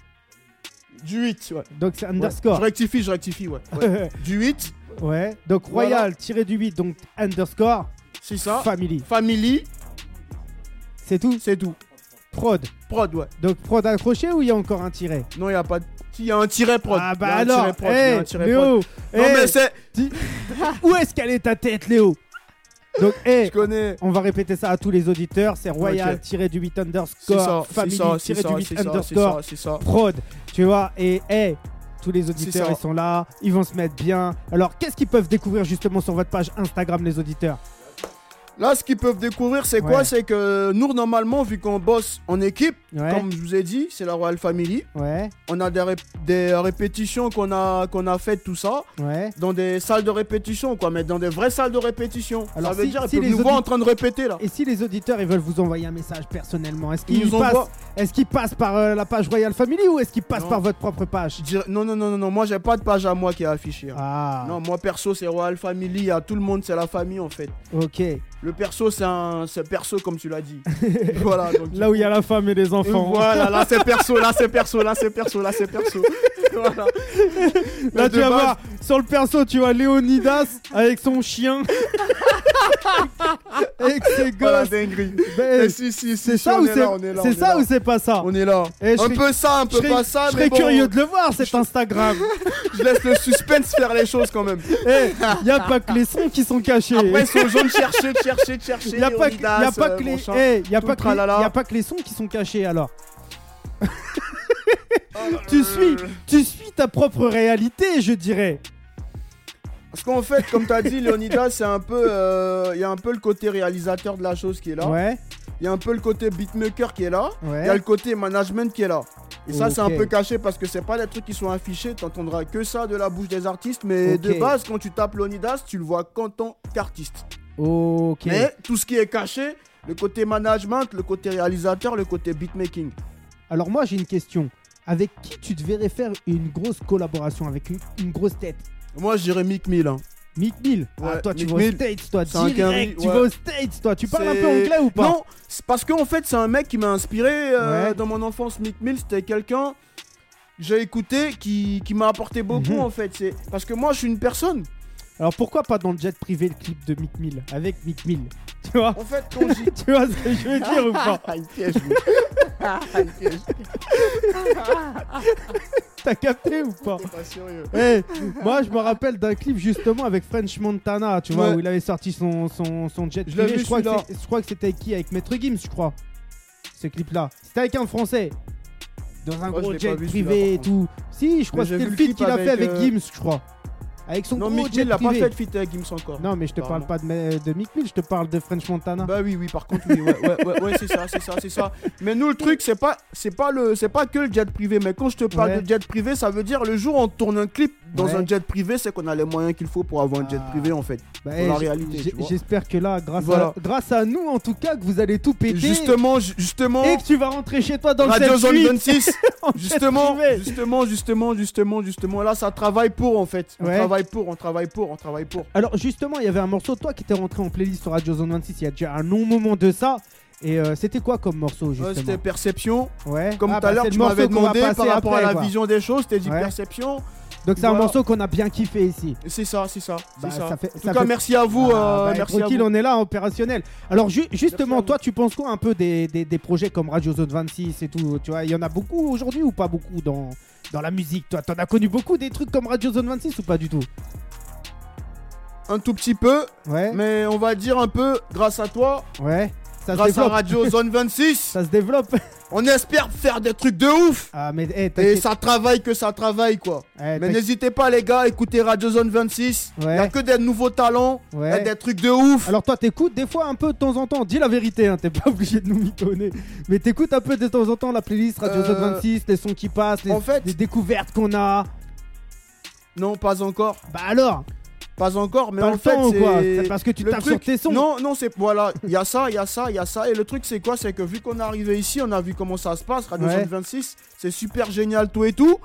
du 8. Ouais. Donc c'est Ouais. underscore. Je rectifie, je rectifie, ouais. ouais. du 8, Ouais. Donc Voilà. Royal tiré du 8, donc underscore c'est ça. Family. Family, C'est tout c'est tout. Prod. Prod, ouais. Donc prod accroché ou il y a encore un tiret? Non, il n'y a pas de. Il y a un tiret prod. Ah Il y bah a alors, prod, il y a hey, un tiret Léo, prod. Non, mais c'est. où est-ce qu'elle est ta tête, Léo? Donc, hey, Je connais. on va répéter ça à tous les auditeurs, c'est Royal Ok. tiré du 8 C'est ça, underscore c'est Family ça, c'est tiré ça, du 8 c'est ça, c'est underscore ça, prod, tu vois, et hey, tous les auditeurs ils sont là, ils vont se mettre bien. Alors qu'est-ce qu'ils peuvent découvrir justement sur votre page Instagram les auditeurs? Là, ce qu'ils peuvent découvrir, c'est Ouais. quoi C'est que nous, normalement, vu qu'on bosse en équipe, Ouais, comme je vous ai dit, c'est la Royal Family. ouais, On a des, rép- des répétitions qu'on a, qu'on a faites, tout ça, dans des salles de répétition, quoi, mais dans des vraies salles de répétition. Alors, ça veut si- dire si nous audit- en train de répéter, là. Et si les auditeurs ils veulent vous envoyer un message personnellement, est-ce Ils qu'ils nous passent, envoient. est-ce qu'ils passent par euh, la page Royal Family ou est-ce qu'ils passent Non. par votre propre page? Non, non, non, non, non, moi, j'ai pas de page à moi qui est affichée. hein. Ah, Non, moi, perso, c'est Royal Family, à tout le monde, c'est la famille, en fait. ok. Le perso, c'est un c'est perso, comme tu l'as dit. voilà, donc. Là où il y a la femme et les enfants. Voilà, là c'est perso, là c'est perso, là c'est perso, là c'est perso. voilà. Là, tu vas voir, sur le perso, tu vois Léonidas avec son chien. avec ses Voilà, gosses. Ben, Eh, si, si, si, c'est ça ou est c'est ça ou c'est pas ça? On est là. Eh, je un peu ça, un peu pas ça, je serais bon, curieux de le voir cet Instagram. je laisse le suspense faire les choses quand même. Eh, y a pas que les sons qui sont cachés. Après, ils sont jaunes de chercher, de chercher, de chercher. y a pas que, y a pas euh, que les, eh, y a pas que y a pas que les sons qui sont cachés alors. Oh, Tu suis, tu suis ta propre réalité, je dirais. Parce qu'en fait, comme t'as dit, Leonidas, c'est un peu. euh, Il y a un peu le côté réalisateur de la chose qui est là. Ouais, Il y a un peu le côté beatmaker qui est là. Il y a le côté management qui est là. Et ça, c'est un peu caché parce que c'est pas des trucs qui sont affichés. T'entendras que ça de la bouche des artistes. Mais de base, quand tu tapes Leonidas, tu le vois qu'en tant qu'artiste. Ok. Mais tout ce qui est caché, le côté management, le côté réalisateur, le côté beatmaking. Alors moi j'ai une question. Avec qui tu te verrais faire une grosse collaboration avec une, une grosse tête? Moi, je dirais Mick Mill. hein. Mick Mill? Ah, toi tu vas aux Mill, States, toi c'est un direct. quinri, Tu ouais. vas aux States, toi. Tu parles un C'est- peu anglais ou pas? Non, c'est parce qu'en fait, c'est un mec qui m'a inspiré euh, Ouais. dans mon enfance. Mick Mill, c'était quelqu'un que j'ai écouté qui, qui m'a apporté beaucoup Mhm. en fait. C'est parce que moi, je suis une personne. Alors pourquoi pas dans le jet privé le clip de Mick Mill avec Mick Mill Tu vois En fait, quand j'y Tu vois ce que je veux dire ou pas Ah, il piège, lui. Ah, il piège. T'as capté ou pas Pas sérieux. Eh, Moi je me rappelle d'un clip justement avec French Montana, tu vois, Ouais. où il avait sorti son, son, son jet Je l'ai privé. vu, Je crois, que celui-là. c'est- je crois que c'était avec qui? Avec Maître Gims, je crois. Ce clip-là. C'était avec un français. Dans un Moi, je gros l'ai jet privé et par tout. Si, je crois que j'ai c'était vu le le feat clip qu'il a fait avec avec, euh, Gims, je crois. Avec son Non, gros Mick jet Mill n'a pas privé. fait de feat avec Gims encore. Non, mais je te parle Apparemment. pas de, de Mick Mill, je te parle de French Montana. Bah oui, oui, par contre, oui, ouais, ouais, ouais, ouais, c'est ça, c'est ça, c'est ça. Mais nous, le truc, c'est pas, c'est pas le, c'est pas que le jet privé. Mais quand je te parle Ouais. de jet privé, ça veut dire le jour où on tourne un clip dans Ouais. un jet privé, c'est qu'on a les moyens qu'il faut pour avoir un jet Ah. privé, en fait. Bah, Dans la réalité. J'espère que là, grâce, Voilà. à, grâce à nous, en tout cas, que vous allez tout péter. Justement, ju- justement. Et que tu vas rentrer chez toi dans Radio le Zone 7-8. 26, en jet justement, justement, justement, justement, justement, là, ça travaille pour en fait. On Ouais. travaille pour, on travaille pour, on travaille pour. Alors justement, il y avait un morceau de toi qui était rentré en playlist sur Radio Zone 26 il y a déjà un long moment de ça. Et euh, c'était quoi comme morceau Ouais, justement C'était perception. Ouais. Comme Ah, tout à bah, l'heure, tu m'avais demandé par rapport après, à la quoi. vision des choses, t'es dit Ouais. perception. Donc c'est un morceau qu'on a bien kiffé ici. C'est ça, c'est ça, Bah, ça. ça fait- en tout ça cas, fait- merci à vous. Ah, euh, bah, merci à vous. on est là, opérationnel. Alors ju- justement, toi, tu penses quoi un peu des, des- des projets comme Radio Zone 26 et tout Tu vois, il y en a beaucoup aujourd'hui ou pas beaucoup dans, dans la musique? Toi, t'en as connu beaucoup des trucs comme Radio Zone 26 ou pas du tout? Un tout petit peu, Ouais, mais on va dire un peu grâce à toi, ouais. Ça se grâce à. Radio Zone 26. Ça se développe. On espère faire des trucs de ouf. Ah, mais eh, Et ça travaille que ça travaille quoi. Eh, Mais n'hésitez pas les gars, écoutez Radio Zone 26. Il Ouais. a que des nouveaux talents, Ouais. et des trucs de ouf. Alors toi t'écoutes des fois un peu de temps en temps, dis la vérité, hein, t'es pas obligé de nous mitonner, mais t'écoutes un peu de temps en temps la playlist Radio Euh, Zone 26, les sons qui passent, les, en fait- les découvertes qu'on a. Non, pas encore. Bah alors, Pas encore, mais pas en le fait temps ou quoi c'est parce que tu tapes truc- sur tes sons. Non, non, c'est voilà, il y a ça, il y a ça, il y a ça et le truc c'est quoi? C'est que vu qu'on est arrivé ici, on a vu comment ça se passe Radio Ouais. Zone 26, c'est super génial tout et tout.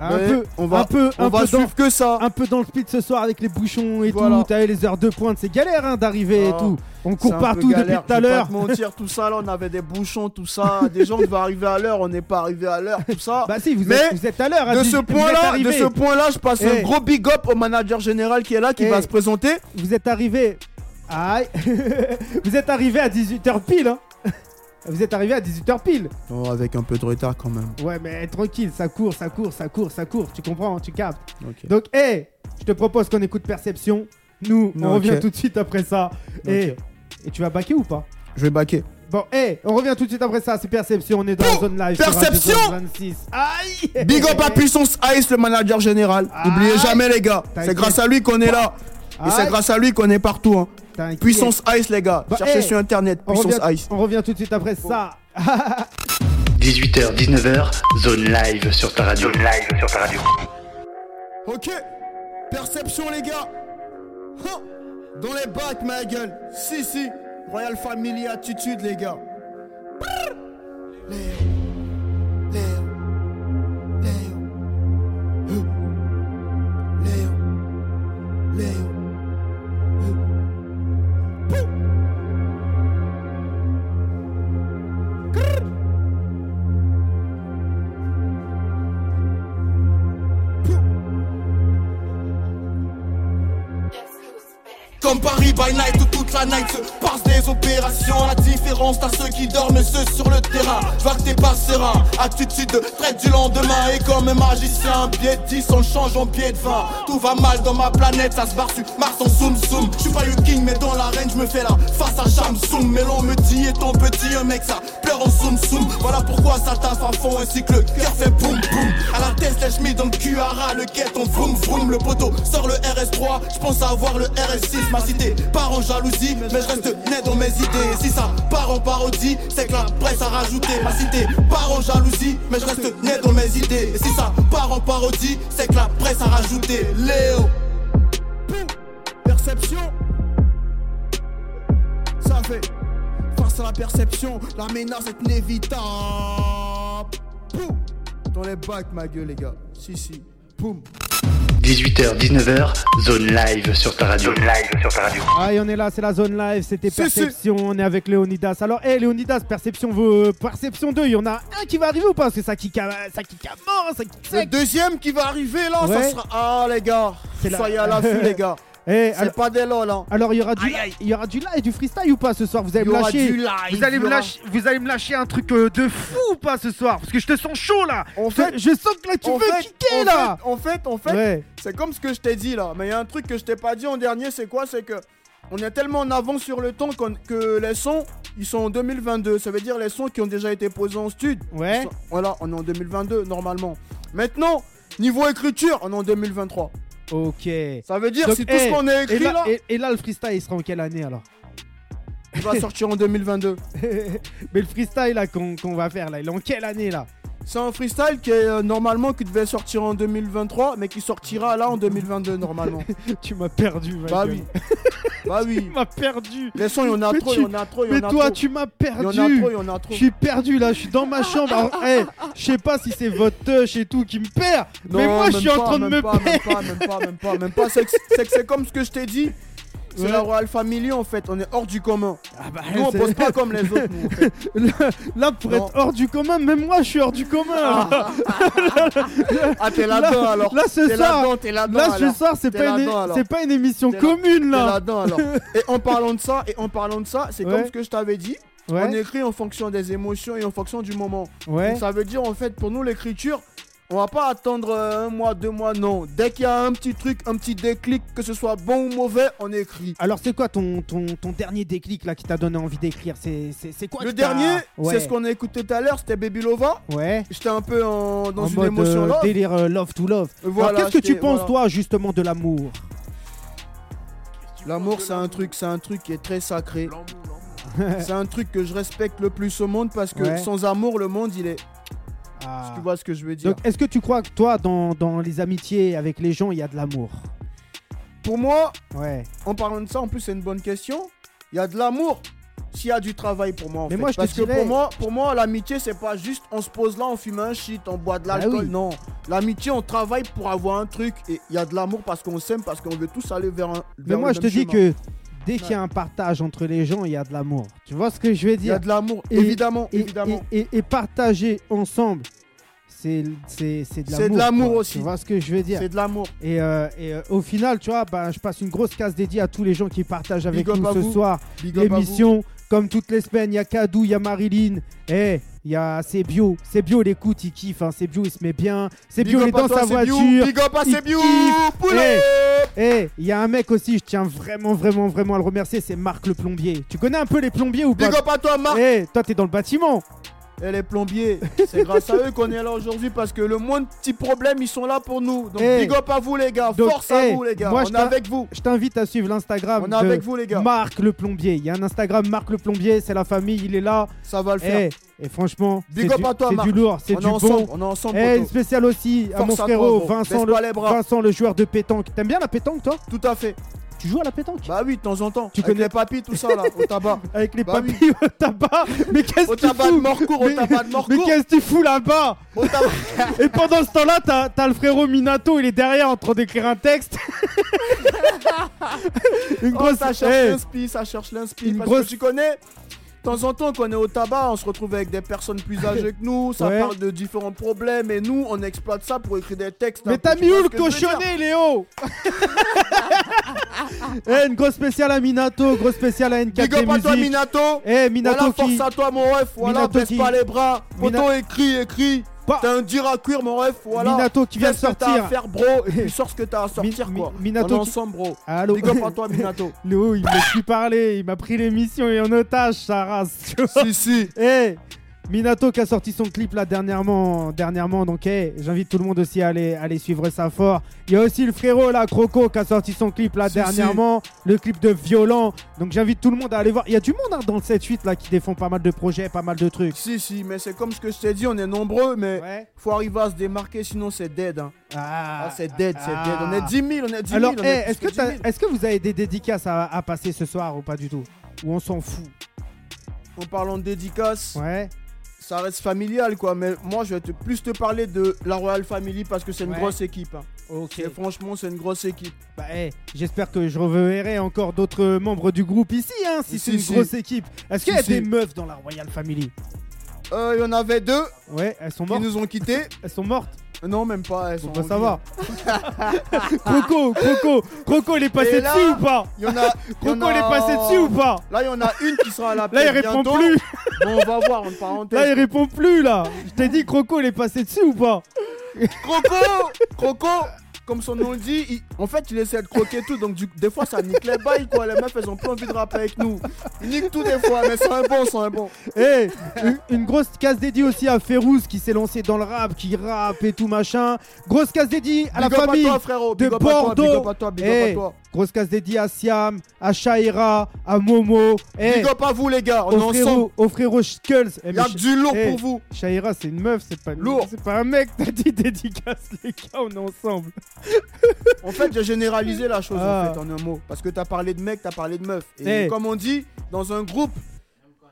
Un mais peu, on va un peu, on un va peu dans, suivre que ça. un peu dans le speed ce soir avec les bouchons et Voilà. tout. T'as les heures de pointe, c'est galère hein, d'arriver et Ah, tout. On court partout depuis tout à l'heure. Mentir, tout ça là, on avait des bouchons, tout ça, des gens devaient arriver à l'heure, on n'est pas arrivé à l'heure, tout ça. Bah si, vous, Mais êtes, vous êtes à l'heure. à de 18, ce point-là, de ce point-là, je passe Eh. un gros big up au manager général qui est là, qui Eh. va se présenter. Vous êtes arrivé. Aïe. vous êtes arrivé à 18h pile. Hein. Vous êtes arrivé à 18h pile. Oh, avec un peu de retard quand même. Ouais, mais tranquille, ça court, ça court, ça court, ça court. Tu comprends, tu captes. Donc, hé, je te propose qu'on écoute Perception. Nous, on revient tout de suite après ça. Et, tu vas baquer ou pas? Je vais baquer. Bon, hé, on revient tout de suite après ça. C'est Perception, on est dans la zone live. Perception Zone 26. Aïe Big up à Puissance Ice, le manager général. N'oubliez jamais, les gars. C'est grâce à lui qu'on est là. Et c'est grâce à lui qu'on est partout. hein. Puissance Ice, les gars. Bah, Cherchez hey. sur internet. On Puissance revient, Ice. on revient tout de suite après ça. 18h, 19h, zone live sur ta radio. Zone live sur ta radio. Ok. Perception, les gars. Dans les bacs, ma gueule. Si, si. Royal Family attitude, les gars. Léo. Léo. Léo. Léo. Léo. Comme Paris by night où toute la night se passe des opérations. La différence t'as ceux qui dorment et ceux sur le terrain. Je vois que t'es pas serein Attitude de traite du lendemain. Et comme un magicien pied de 10 on le change en pied de 20 Tout va mal dans ma planète Ça se barre sur Mars en soum soum Je suis pas le king mais dans l'arène je me fais là face à Shamsoum Mais l'on me dit étant petit un mec ça pleure en soum soum Voilà pourquoi ça taffe à fond ainsi que le cœur fait boum boum. À la tête lèche mis dans le ras le quête on vroom vroom. Le poteau sort le RS3 Je pense avoir le RS6 Ma cité part en jalousie Mais je reste net dans mes idées si ça part en parodie C'est que la presse a rajouté Ma cité part en jalousie Mais je reste net dans mes idées Et si ça part en parodie C'est que la presse a rajouté Léo Perception. Ça fait. Face à la perception, la menace est inévitable. Dans les bacs, ma gueule, les gars. Si, si. Poum. 18h, 19h, zone live sur ta radio. Zone live sur ta radio. Aïe, on est là, c'est la zone live, c'était. Perception, on est avec Léonidas. Alors, hé Léonidas, Perception, veut- Perception 2, il y en a un qui va arriver ou pas? C'est ça qui ca- ça qui ca- mort, ça qui Le sec. deuxième qui va arriver là, Ouais. ça sera. Ah, les gars. C'est la- Soyez à l'affût, les gars. Eh, C'est alors, pas des lol, hein. alors, il y aura du Aïe, live, aïe. il y aura du live, du freestyle ou pas ce soir? Vous allez me aura lâcher du live, Vous allez me lâcher, vous allez me lâcher un truc euh, de fou ou pas ce soir? Parce que je te sens chaud là. En Je- fait- je sens que là tu veux fait, kicker en là. fait, en fait, en fait, Ouais. c'est comme ce que je t'ai dit là. Mais il y a un truc que je t'ai pas dit en dernier, c'est quoi? C'est que on est tellement en avance sur le temps qu'on- que les sons, ils sont en 2022. Ça veut dire les sons qui ont déjà été posés en studio. Ouais. Sont- Voilà, on est en 2022 normalement. Maintenant, niveau écriture, on est en 2023. Ok. Ça veut dire Donc, si tout eh, ce qu'on a Et écrit là, là, et- et là, le freestyle, il sera en quelle année alors il va sortir en 2022. Mais le freestyle là qu'on qu'on va faire là, il est en quelle année là? C'est un freestyle qui est euh, normalement qui devait sortir en 2023, mais qui sortira là en 2022 normalement. Tu m'as perdu, ma bah gueule. oui. bah oui. Tu m'as perdu. Les sons, il y en a Mais trop, tu- il y en a trop, il y Mais en a toi, trop. tu m'as Il y en perdu. a trop, il y en a trop. Je suis perdu là, je suis dans ma chambre. Alors, hey, je sais pas si c'est votre touch et tout qui me perd, mais Non, moi je même suis en pas, train de même me pas, perdre. Même pas, même pas, même pas, même pas. C'est que c'est que c'est comme ce que je t'ai dit. C'est Ouais. la Royal Family en fait, on est hors du commun. Ah bah, Nous on c'est- pose pas comme les autres. Nous, en fait. là, là, pour Non. être hors du commun, même moi je suis hors du commun. Ah t'es là-dedans alors. Là, ce T'es soir, là-dedans, t'es là-dedans. là ce alors. soir, c'est pas, une... c'est pas une émission là- commune T'es là. là-dedans alors. Et en parlant de ça, et en parlant de ça, c'est Ouais. comme ce que je t'avais dit. On écrit en fonction des émotions et en fonction du moment. Donc ça veut dire en fait pour nous l'écriture, on va pas attendre euh, un mois, deux mois, non. Dès qu'il y a un petit truc, un petit déclic, que ce soit bon ou mauvais, on écrit. Alors c'est quoi ton, ton, ton dernier déclic là qui t'a donné envie d'écrire? C'est c'est- c'est quoi Le dernier, ouais. c'est ce qu'on a écouté tout à l'heure, c'était Baby Lova. Ouais. J'étais un peu en- dans en une mode émotion euh, là. délire euh, love to love. Voilà, Alors qu'est-ce que tu penses voilà. toi justement de l'amour? L'amour, c'est un truc, c'est un truc qui est très sacré. c'est un truc que je respecte le plus au monde parce que Ouais. sans amour, le monde, il est. Ah. Tu vois ce que je veux dire Donc est-ce que tu crois que toi dans, dans les amitiés avec les gens il y a de l'amour? Pour moi, Ouais. en parlant de ça, en plus, c'est une bonne question. Il y a de l'amour. S'il y a du travail pour moi, en Mais fait. moi, je Parce que pour moi, pour moi, l'amitié, c'est pas juste on se pose là, on fume un shit, on boit de Bah l'alcool. oui. Non. L'amitié, on travaille pour avoir un truc. Et il y a de l'amour parce qu'on s'aime, parce qu'on veut tous aller vers un. Mais vers moi le je te dis que dès qu'il y a un partage entre les gens il y a de l'amour. Tu vois ce que je veux Il y a dire de l'amour, évidemment, et, évidemment. et- et- et partager ensemble c'est de C'est l'amour. de l'amour quoi. aussi. Tu vois ce que je veux dire C'est de l'amour. Et, euh, et, euh, au final, tu vois, bah, je passe une grosse case dédiée à tous les gens qui partagent avec Big nous ce vous. soir l'émission. Comme toutes les semaines, il y a Kadou, il y a Marilyn. Eh, il y a C'est Bio. C'est Bio, il écoute, il kiffe. Hein. C'est Bio, il se met bien. C'est Bio, il est dans sa voiture. Big up à il kiffe. Poulet. Eh, il y a un mec aussi, je tiens vraiment, vraiment, vraiment à le remercier, c'est Marc le plombier. Tu connais un peu les plombiers ou pas? Big up à toi, Marc. Eh, toi, t'es dans le bâtiment. Et les plombiers, c'est grâce à eux qu'on est là aujourd'hui parce que le moins de petits problèmes, ils sont là pour nous. Donc Eh. big up à vous les gars, Donc, force à eh, vous les gars. moi, on je est avec vous. Je t'invite à suivre l'Instagram On est de avec vous les gars. Marc le plombier. Il y a un Instagram Marc le plombier, c'est la famille, il est là. Ça va le faire. Eh, et franchement, Big c'est up du, toi, du lourd, c'est du ensemble, bon. on est ensemble. Poteau. spéciale aussi à Force mon à toi, frérot. Vincent, le, bras. Vincent, le joueur de pétanque. T'aimes bien la pétanque, toi? Tout à fait. Tu joues à la pétanque Bah oui, de temps en temps. Tu Avec connais- les papis, tout ça là, au tabac. Avec les bah papilles au tabac Mais qu'est-ce Au que tu tabac de fous Morcourt, au Mais- tabac de Mais Morcourt. qu'est-ce que tu fous là-bas Au tabac. Et pendant ce temps-là, t'as t'as le frérot Minato, il est derrière en train d'écrire un texte. Une Oh, grosse. ça cherche Eh, l'inspi, ça cherche l'inspi. Une Parce grosse- que tu connais, de temps en temps, quand on est au tabac, on se retrouve avec des personnes plus âgées que nous, ça Ouais. parle de différents problèmes, et nous, on exploite ça pour écrire des textes. Mais peu, t'as mis où le cochonnet, Léo Eh, une grosse spéciale à Minato, grosse spéciale à N4 Big up à toi. Minato. Eh, Minato voilà, qui. force à toi, mon ref. Voilà, Minato baisse qui- pas les bras. Mina- Poto, écrit, écrit. Pas- T'as un dire à cuire, mon ref. Voilà. Minato qui vient de ce que à sortir. faire, bro. Et puis sors ce que t'as à sortir, Mi- quoi. Mi- Minato on est ensemble, bro. Allô Big up à toi, Minato. Léo, il m'a plus parlé, il m'a pris l'émission et en otage, sa race. tu si, si. Eh, Minato qui a sorti son clip là dernièrement, dernièrement donc eh, j'invite tout le monde aussi à aller, aller suivre ça fort. Il y a aussi le frérot là, Croco, qui a sorti son clip là Si, dernièrement, le clip de Violent. Donc j'invite tout le monde à aller voir. Il y a du monde hein, dans le 7-8 là qui défend pas mal de projets, pas mal de trucs. Si, si. Mais c'est comme ce que je t'ai dit, on est nombreux, mais Ouais. faut arriver à se démarquer, sinon c'est dead. Hein. Ah, Ah, c'est dead, c'est dead. On est 10 000, on est 10 000. Alors, eh, est-ce que, 10 t'as- 000. est-ce que vous avez des dédicaces à, à passer ce soir ou pas du tout? Ou on s'en fout? En parlant de dédicace, Ouais. Ça reste familial, quoi. Mais moi, je vais te, plus te parler de la Royal Family parce que c'est une Ouais. grosse équipe. hein. Ok. Et franchement, c'est une grosse équipe. Bah, eh, j'espère que je reverrai encore d'autres membres du groupe ici, hein, si Si, c'est une si. grosse équipe. Est-ce qu'il y a Si, des meufs dans la Royal Family? Euh, Il y en avait deux Ouais, elles sont qui mortes. nous ont quittés. Elles sont mortes. Non, même pas. Elles Faut sont pas savoir. Croco, Croco, Croco, il est passé là- dessus ou pas? Il y en a. Croco, il est passé dessus ou pas? Là, il y en a une qui sera à la Là, il répond bientôt. plus. Bon, on va voir, en parenthèse. Là, il répond plus, là. Je t'ai dit, Croco, il est passé dessus ou pas? Croco Croco comme son nom le dit, il- en fait, il essaie de croquer tout. Donc, du- des fois, ça nique les bails, quoi. Les meufs, elles ont plus envie de rapper avec nous. Il nique tout des fois, mais c'est un bon, c'est un bon. Eh, une, une grosse case dédiée aussi à Férouz qui s'est lancé dans le rap, qui rappe et tout machin. Grosse case dédiée à la Big famille toi, frérot. de Big up à toi, Bordeaux. Big up à toi, big up Eh, à toi. Grosse case dédiée à Siam, à Shaira, à Momo. Eh, Big up à vous, les gars. On est ensemble. au frérot Skulls. Eh, Il y a mais que du lourd Eh, pour vous. Shaira, c'est une meuf, c'est pas, une- Lourd. c'est pas un mec. T'as dit dédicace, les gars, on est ensemble. En fait, j'ai généralisé la chose Ah. en fait en un mot. Parce que t'as parlé de mec, t'as parlé de meuf. Et Eh. comme on dit, dans un groupe,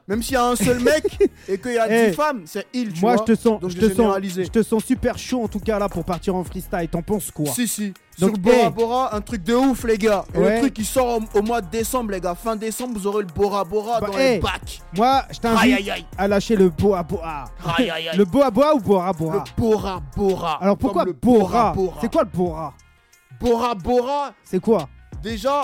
même s'il y a un seul mec et qu'il y a Eh. 10 femmes, c'est il, tu Moi, vois. je te sens, je te sens, je te sens super chaud en tout cas là pour partir en freestyle. T'en penses quoi? Si, si. Donc, Sur le Bora. Bora, un truc de ouf, les gars. Et Ouais. le truc qui sort au, au mois de décembre, les gars. Fin décembre, vous aurez le Bora Bora Bah, dans eh. les bacs. Moi, je t'invite à lâcher le. Aïe, aïe, aïe. Le boa boa ou bora bora? Le Bora Bora. Alors pourquoi le bora, Bora C'est quoi le bora? Bora Bora, C'est quoi? déjà,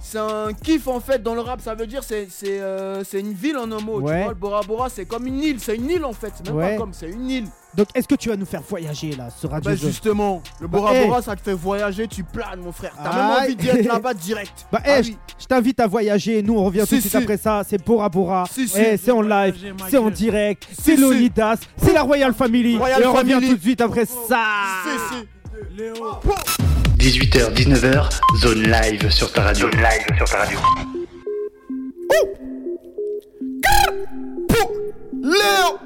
c'est un kiff en fait dans le rap. Ça veut dire c'est c'est euh, c'est une ville en un mot. Ouais. Tu vois, le Bora Bora, c'est comme une île. C'est une île en fait. C'est même Ouais. pas comme, c'est une île. Donc est-ce que tu vas nous faire voyager là sur Radio Bah justement, le Bora eh. Bora, ça te fait voyager, tu planes, mon frère. T'as même envie d'y être là-bas direct. Bah, Ah eh, oui. je t'invite à voyager. Nous, on revient tout Si, de suite après ça. C'est Bora Bora. Si, si. C'est en live, c'est en direct, Si, c'est si. Lonidas, c'est la Royal Family. Royal Et on revient Family. tout de suite après ça. Si, si. 18h, 19h, zone live sur ta radio. Zone live sur ta radio. Léo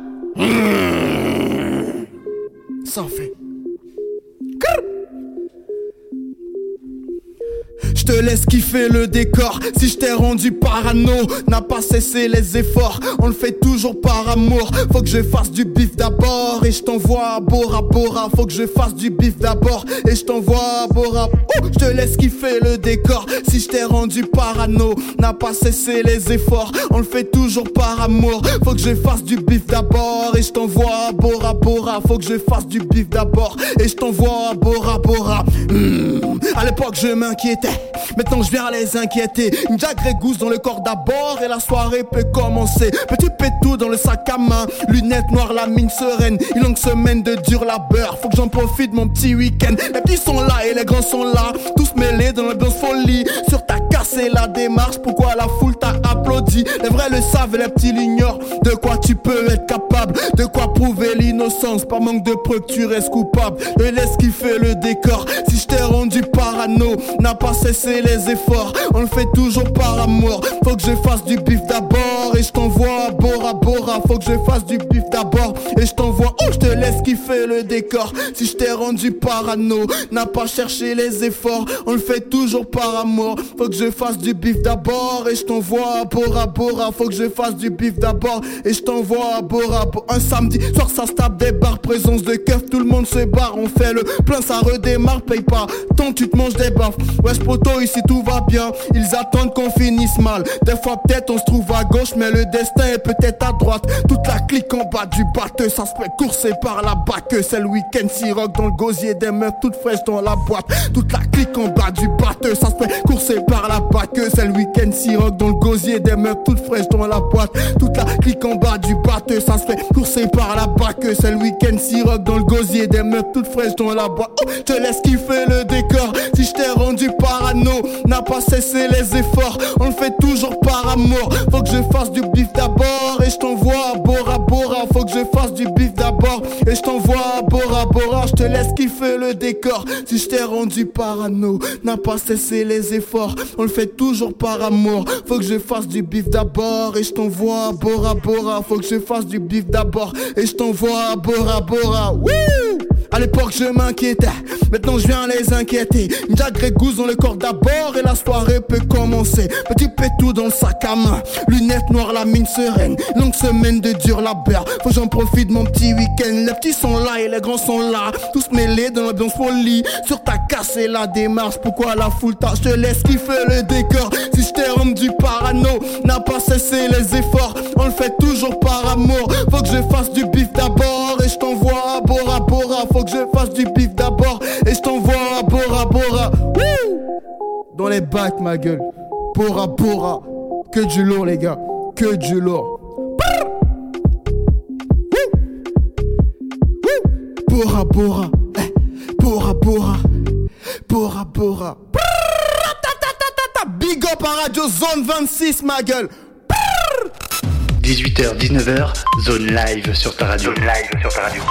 Ça en fait. Te laisse kiffer le décor. Si je t'ai rendu parano N'a pas cessé les efforts. On le fait toujours par amour. Faut que je fasse du bif d'abord Et je t'envoie à Bora Bora. Faut que je fasse du bif d'abord Et je t'envoie à Bora. Oh, Je te laisse kiffer le décor. Si je t'ai rendu parano N'a pas cessé les efforts. On le fait toujours par amour. Faut que je fasse du bif d'abord Et je t'envoie à Bora Bora. Faut que je fasse du bif d'abord Et je t'envoie à Bora Bora. Hmm. À l'époque je m'inquiétais Maintenant je viens les inquiéter. Une Jack Gousse dans le corps d'abord Et la soirée peut commencer. Petit pétou dans le sac à main Lunettes noires, la mine sereine. Une longue semaine de dur labeur. Faut que j'en profite mon petit week-end. Les petits sont là et les grands sont là. Tous mêlés dans l'ambiance folie. Sur ta casse et la démarche Pourquoi la foule t'a applaudi? Les vrais le savent et les petits l'ignorent. De quoi tu peux être capable? De quoi prouver l'innocence? Par manque de preuves tu restes coupable. Et laisse kiffer le décor. Si je t'ai rendu parano N'a pas cessé les efforts. On le fait toujours par amour. Faut que je fasse du bif d'abord Et je t'envoie à Bora Bora. Faut que je fasse du bif d'abord Et je t'envoie Oh je te laisse kiffer le décor. Si je t'ai rendu parano N'a pas cherché les efforts. On le fait toujours par amour. Faut que je fasse du bif d'abord Et je t'envoie à Bora Bora. Faut que je fasse du bif d'abord Et je t'envoie à Bora Bora Un samedi soir ça se tape des barres Présence de keuf tout le monde se barre. On fait le plein ça redémarre. Paye pas tant tu te manges des baffes. Wesh ici tout va bien. Ils attendent qu'on finisse mal. Des fois peut-être on se trouve à gauche Mais le destin est peut-être à droite. Toute la clique en bas du bateau Ça se fait courser par la que C'est le week-end rock dans le gosier Des meufs toutes fraîches dans la boîte. Toute la clique en bas du bateau Ça se fait courser par la que C'est le week-end dans le gosier Des meufs toutes fraîches dans la boîte. Toute la clique en bas du bateau Ça se fait courser par la que C'est le week-end rock dans le gosier Des meufs toutes fraîches dans la boîte. Oh, je laisse kiffer le décor. Si je t'ai rendu parano N'a pas cessé les efforts. On le fait toujours par amour. Faut que je fasse du bif d'abord Et je t'envoie à Bora Bora. Faut que je fasse du bif Et je t'envoie à Bora Bora Je te laisse kiffer le décor. Si je t'ai rendu parano N'a pas cessé les efforts. On le fait toujours par amour. Faut que je fasse du bif d'abord Et je t'envoie à Bora Bora Faut que je fasse du bif d'abord Et je t'envoie à Bora Bora Wouh! À l'époque je m'inquiétais, maintenant je viens les inquiéter. Jack Gousse dans le corps d'abord et la soirée peut commencer. Petit pétou dans le sac à main, lunettes noires, la mine sereine. Longue semaine de dur labeur, faut que j'en profite mon petit Les petits sont là et les grands sont là, tous mêlés dans l'ambiance folie Sur ta casse et la démarche, pourquoi la foule t'a Je te laisse kiffer le décor, si je t'ai rendu parano N'a pas cessé les efforts, on le fait toujours par amour. Faut que je fasse du bif d'abord et je t'envoie à Bora Bora. Faut que je fasse du bif d'abord et je t'envoie à Bora Bora. Dans les bacs ma gueule. Bora Bora. Que du lourd les gars. Que du lourd Bora Bora eh, Bora Bora Bora Bora. Big up à Radio Zone 26, ma gueule. 18h, 19h, zone live sur ta radio. Zone live sur ta radio.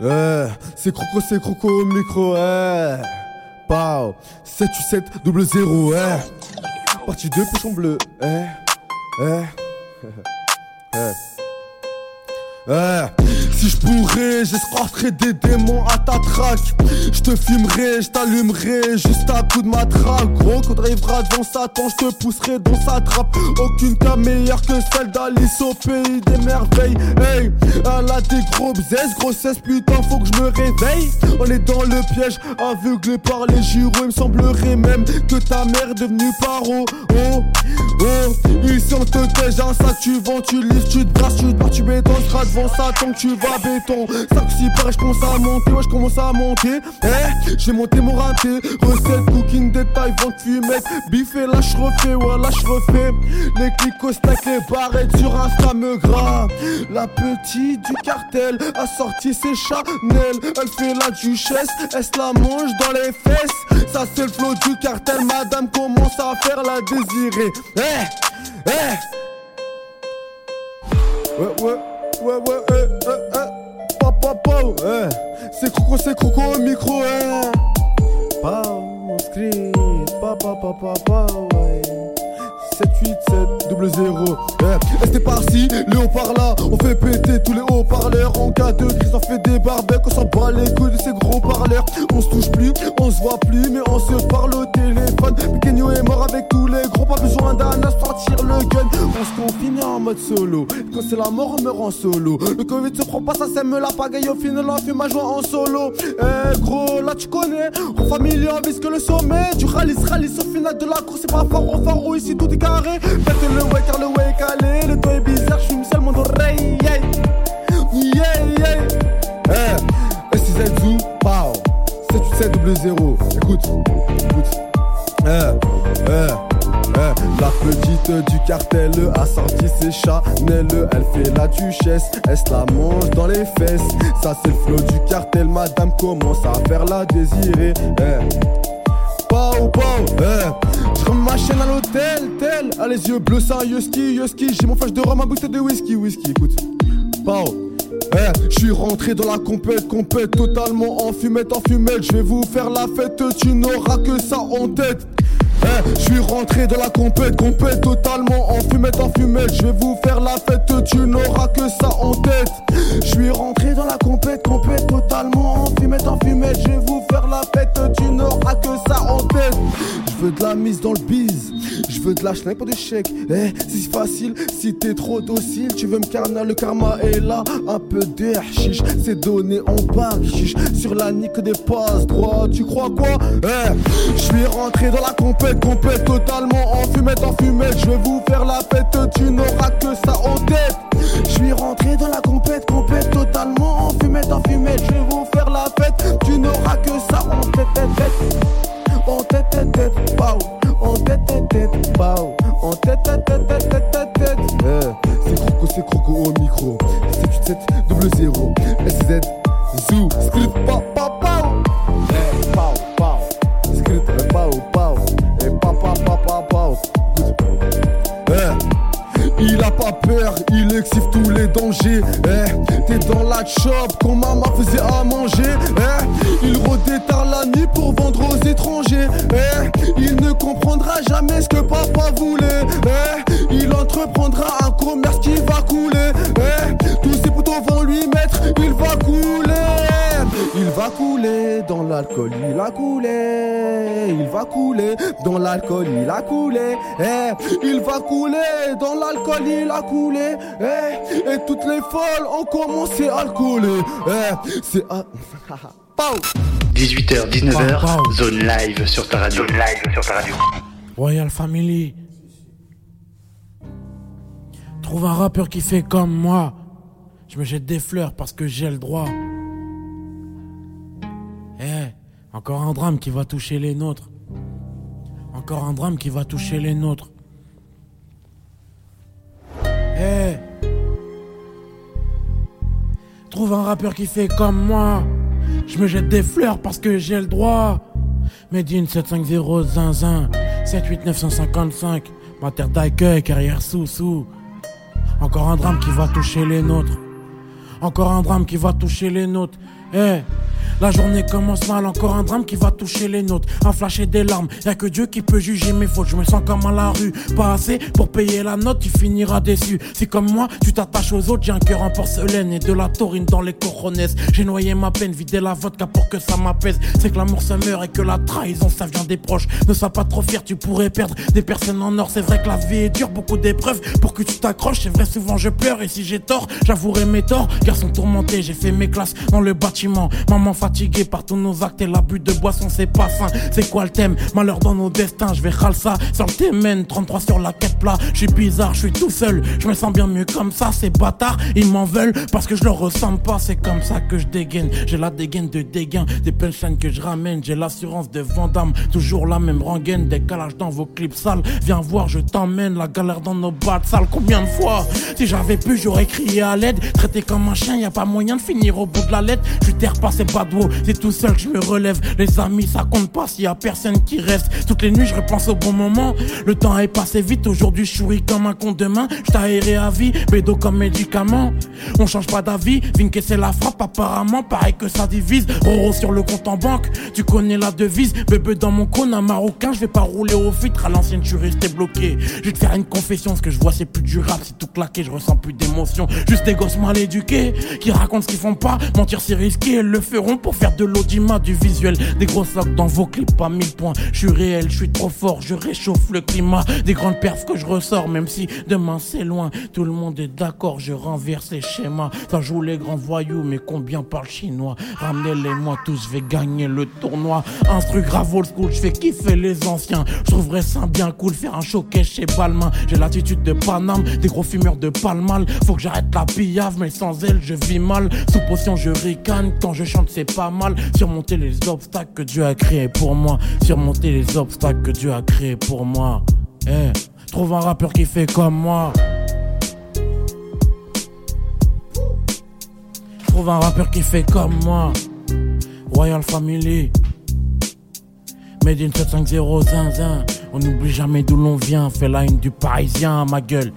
Eh, c'est Croco, c'est Croco au micro, eh. Pow, 7 7 double 0, eh. Partie 2, pochon bleu, eh. Eh. eh. Eh, si je pourrais, j'escorterais des démons à ta traque. Je te fumerai, je t'allumerai juste à coup de matraque. Gros, quand arrivera devant Satan, je te pousserai dans sa trappe. Aucune cas meilleure que celle d'Alice au pays des merveilles. Hey, elle a des gros bzaises, grossesse, putain, faut que je me réveille. On est dans le piège, aveuglé par les gyros. Il me semblerait même que ta mère est devenue paro. Oh, oh, ici on te tège un sac, tu vends, tu livres, tu te tu te tu béton, sera devant Satan tu vas béton. 5 6 pareil, je commence à monter, ouais, je commence à monter. Eh, j'ai monté mon raté. Recette, cooking, détail, vente, fumette. Biffé, là je refais, ouais, là je refais. Les clics au stack, les barrettes sur Insta me gras. La petite du cartel a sorti ses Chanel. Elle fait la duchesse, elle se la mange dans les fesses? Ça c'est le flow du cartel, madame commence à faire la désirée. Eh, eh. Ouais, ouais, ouais, ouais, eh, eh, eh. Pa, pa, pa, eh. C'est Croco, c'est Croco au micro, eh. Pa, on script, pa, pa, pa, pa, pa, 0. Eh, c'était par-ci, Léo par là. On fait péter tous les haut-parleurs. En cas de crise, on fait des barbecues. On s'en bat les couilles de ces gros parleurs. On se touche plus, on se voit plus, mais on se parle au téléphone. Pequeño est mort avec tous les gros. Pas besoin d'un as sortir le gun. On se confine en mode solo. Quand c'est la mort, on meurt en solo. Le Covid se prend pas, ça sème la pagaille. Au final, on fume à joie en solo. Eh, gros, là tu connais. En famille, on vise que le sommet. Du ralice, ralice au final de la course. C'est pas faro, faro. Ici, tout est carré. Faites le way car le way est calé. Le toit est bizarre, je fume seul mon oreille. Yeah, yeah, yeah. Eh, SZ pow. 787 double 0. Écoute, écoute. Eh, eh. Eh, la petite du cartel a sorti ses Chanel Elle fait la duchesse, elle se la mange dans les fesses Ça c'est le flow du cartel, madame commence à faire la désirée eh. Pow, pow, eh. Ma chaîne à l'hôtel, tel A les yeux bleus, ça, Yoski, Yoski J'ai mon flash de rhum, ma bouteille de whisky, whisky Écoute, pow eh, je suis rentré dans la compète, compète totalement en fumette, en fumette. Je vais vous faire la fête, tu n'auras que ça en tête. Eh, je suis rentré dans la compète, compète totalement en fumette, en fumette. Je vais vous faire la fête, tu n'auras que ça en tête. Je suis rentré dans la compète, compète totalement en fumette, en fumette. Je vais vous faire la fête, tu n'auras que ça en tête. Je veux de la mise dans le bise, je veux de la schneck, pas de chèque. Eh, c'est si facile, si t'es trop docile, tu veux me carner, le karma est là. Un peu d'air chiche, c'est donné en chiche. Sur la nique des passes droits, tu crois quoi? Eh, je suis rentré dans la compète, compète totalement en fumette, en fumette. Je vais vous faire la fête, tu n'auras que ça en tête. Je suis rentré dans la compète, compète totalement en fumette, en fumette. Je vais vous faire la fête, tu n'auras que ça en tête, tête, tête. En tête, tête, tête, pow. En tête, tête, tête. En tête, tête, tête, tête, tête, tête, tête. Eh, c'est Croco, c'est Croco au micro. 787 double 0. SZ, Zoo, script, pow, pow, pow. Il exhibe tous les dangers. Eh, t'es dans la shop quand maman faisait à manger. Eh, il redétarde la nuit pour vendre aux étrangers. Eh, il ne comprendra jamais ce que papa voulait. Eh, il entreprendra un commerce qui va couler. Va couler dans l'alcool, il a coulé. Il va couler dans l'alcool, il a coulé. Eh, il va couler dans l'alcool, il a coulé. Eh, et toutes les folles ont commencé à le couler. Eh, c'est à... Pow 18h, 19h, Pow, pow. zone live sur ta radio. Zone live sur ta radio. Royal Family. Trouve un rappeur qui fait comme moi. Je me jette des fleurs parce que j'ai le droit. Encore un drame qui va toucher les nôtres. Encore un drame qui va toucher les nôtres. Eh. Trouve un rappeur qui fait comme moi. Je me jette des fleurs parce que j'ai le droit. Medine 750 zinzin 78955 Ma terre d'accueil, carrière sous-sous Encore un drame qui va toucher les nôtres Encore un drame qui va toucher les nôtres Eh la journée commence mal, encore un drame qui va toucher les nôtres. Un flash et des larmes, y'a que Dieu qui peut juger mes fautes. Je me sens comme à la rue, pas assez pour payer la note, tu finiras déçu. Si comme moi, tu t'attaches aux autres, j'ai un cœur en porcelaine et de la taurine dans les coronesses. J'ai noyé ma peine, vidé la vodka pour que ça m'apaise. C'est que l'amour se meurt et que la trahison ça vient des proches. Ne sois pas trop fier, tu pourrais perdre des personnes en or. C'est vrai que la vie est dure, beaucoup d'épreuves pour que tu t'accroches. C'est vrai, souvent je pleure et si j'ai tort, j'avouerai mes torts. Garçon tourmenté, j'ai fait mes classes dans le bâtiment. Maman fatigué par tous nos actes et l'abus de boisson, c'est pas sain. C'est quoi le thème? Malheur dans nos destins, je vais ça sur le témen, 33 sur la quête plat. Je suis bizarre, je suis tout seul, je me sens bien mieux comme ça. Ces bâtards, ils m'en veulent parce que je leur ressemble pas. C'est comme ça que je dégaine, j'ai la dégaine de dégain, des punchlines que je ramène, j'ai l'assurance de Vandame, toujours la même rengaine, décalage dans vos clips sales. Viens voir, je t'emmène, la galère dans nos battes sales. Combien de fois? Si j'avais pu, j'aurais crié à l'aide, traité comme un chien, y a pas moyen de finir au bout de la lettre. Je terre pas, c'est c'est tout seul que je me relève. Les amis, ça compte pas s'il y a personne qui reste. Toutes les nuits, je repense au bon moment. Le temps est passé vite, aujourd'hui je souris comme un con demain. Je aéré à vie, bédo comme médicament. On change pas d'avis, Vinke c'est la frappe apparemment, pareil que ça divise. Roro sur le compte en banque, tu connais la devise. Bébé dans mon cône, un marocain, je vais pas rouler au filtre. À l'ancienne, je suis resté bloqué. Je vais te faire une confession, ce que je vois c'est plus durable. C'est tout claqué, je ressens plus d'émotion. Juste des gosses mal éduqués, qui racontent ce qu'ils font pas. Mentir c'est risqué, ils le feront pour faire de l'audimat, du visuel. Des gros sacs dans vos clips, pas mille points. Je suis réel, je suis trop fort, je réchauffe le climat. Des grandes perfs que je ressors, même si demain c'est loin. Tout le monde est d'accord, je renverse les schémas. Ça joue les grands voyous, mais combien parlent chinois? Ramenez-les-moi tous, je vais gagner le tournoi. Un truc grave old school, je fais kiffer les anciens. Je trouverais ça bien cool, faire un showcase chez Balmain. J'ai l'attitude de Paname, des gros fumeurs de Palmal. Faut que j'arrête la pillave, mais sans elle, je vis mal. Sous potion, je ricane. Quand je chante, c'est pas mal. Surmonter les obstacles que Dieu a créés pour moi. Surmonter les obstacles que Dieu a créés pour moi. Eh, trouve un rappeur qui fait comme moi. Trouve un rappeur qui fait comme moi. Royal Family. Made in 750 zinzin. On n'oublie jamais d'où l'on vient. Fait la une du parisien, ma gueule.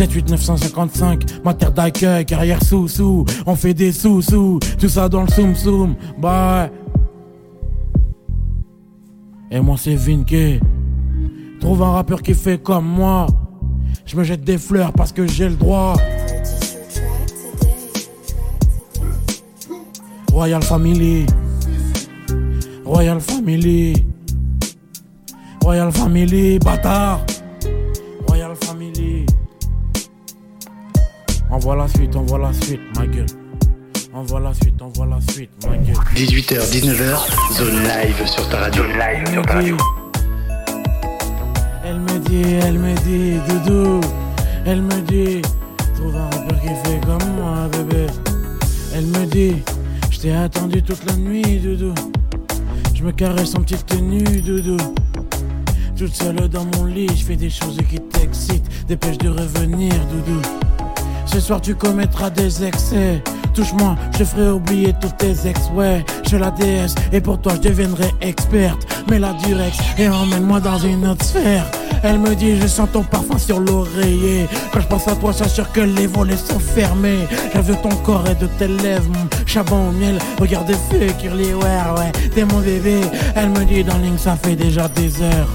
7, 8, 955, ma terre d'accueil, carrière sous-sous, on fait des sous-sous, tout ça dans le soum-soum, bah. Et moi c'est Vinke, trouve un rappeur qui fait comme moi, je me jette des fleurs parce que j'ai le droit. Royal Family, Royal Family, Royal Family, bâtard. Envoie la suite, envoie la suite, ma gueule. Envoie la suite, envoie la suite, ma gueule. 18h, 19h, zone live sur ta radio. Zone live sur ta radio. Elle me dit, elle me dit, doudou. Elle me dit, trouve un rappeur qui fait comme moi, bébé. Elle me dit, je t'ai attendu toute la nuit, doudou. Je me caresse en petite tenue, doudou. Toute seule dans mon lit, je fais des choses qui t'excitent. Dépêche de revenir, doudou. Ce soir tu commettras des excès. Touche-moi, je ferai oublier tous tes ex, ouais. Je la déesse et pour toi je deviendrai experte. Mets la durex et emmène-moi dans une autre sphère. Elle me dit, je sens ton parfum sur l'oreiller. Quand je pense à toi, j'assure que les volets sont fermés. Je ton corps et de tes lèvres, mon chabon au miel. Regarde feu, Curly, ouais, ouais, t'es mon bébé. Elle me dit, darling, ça fait déjà des heures.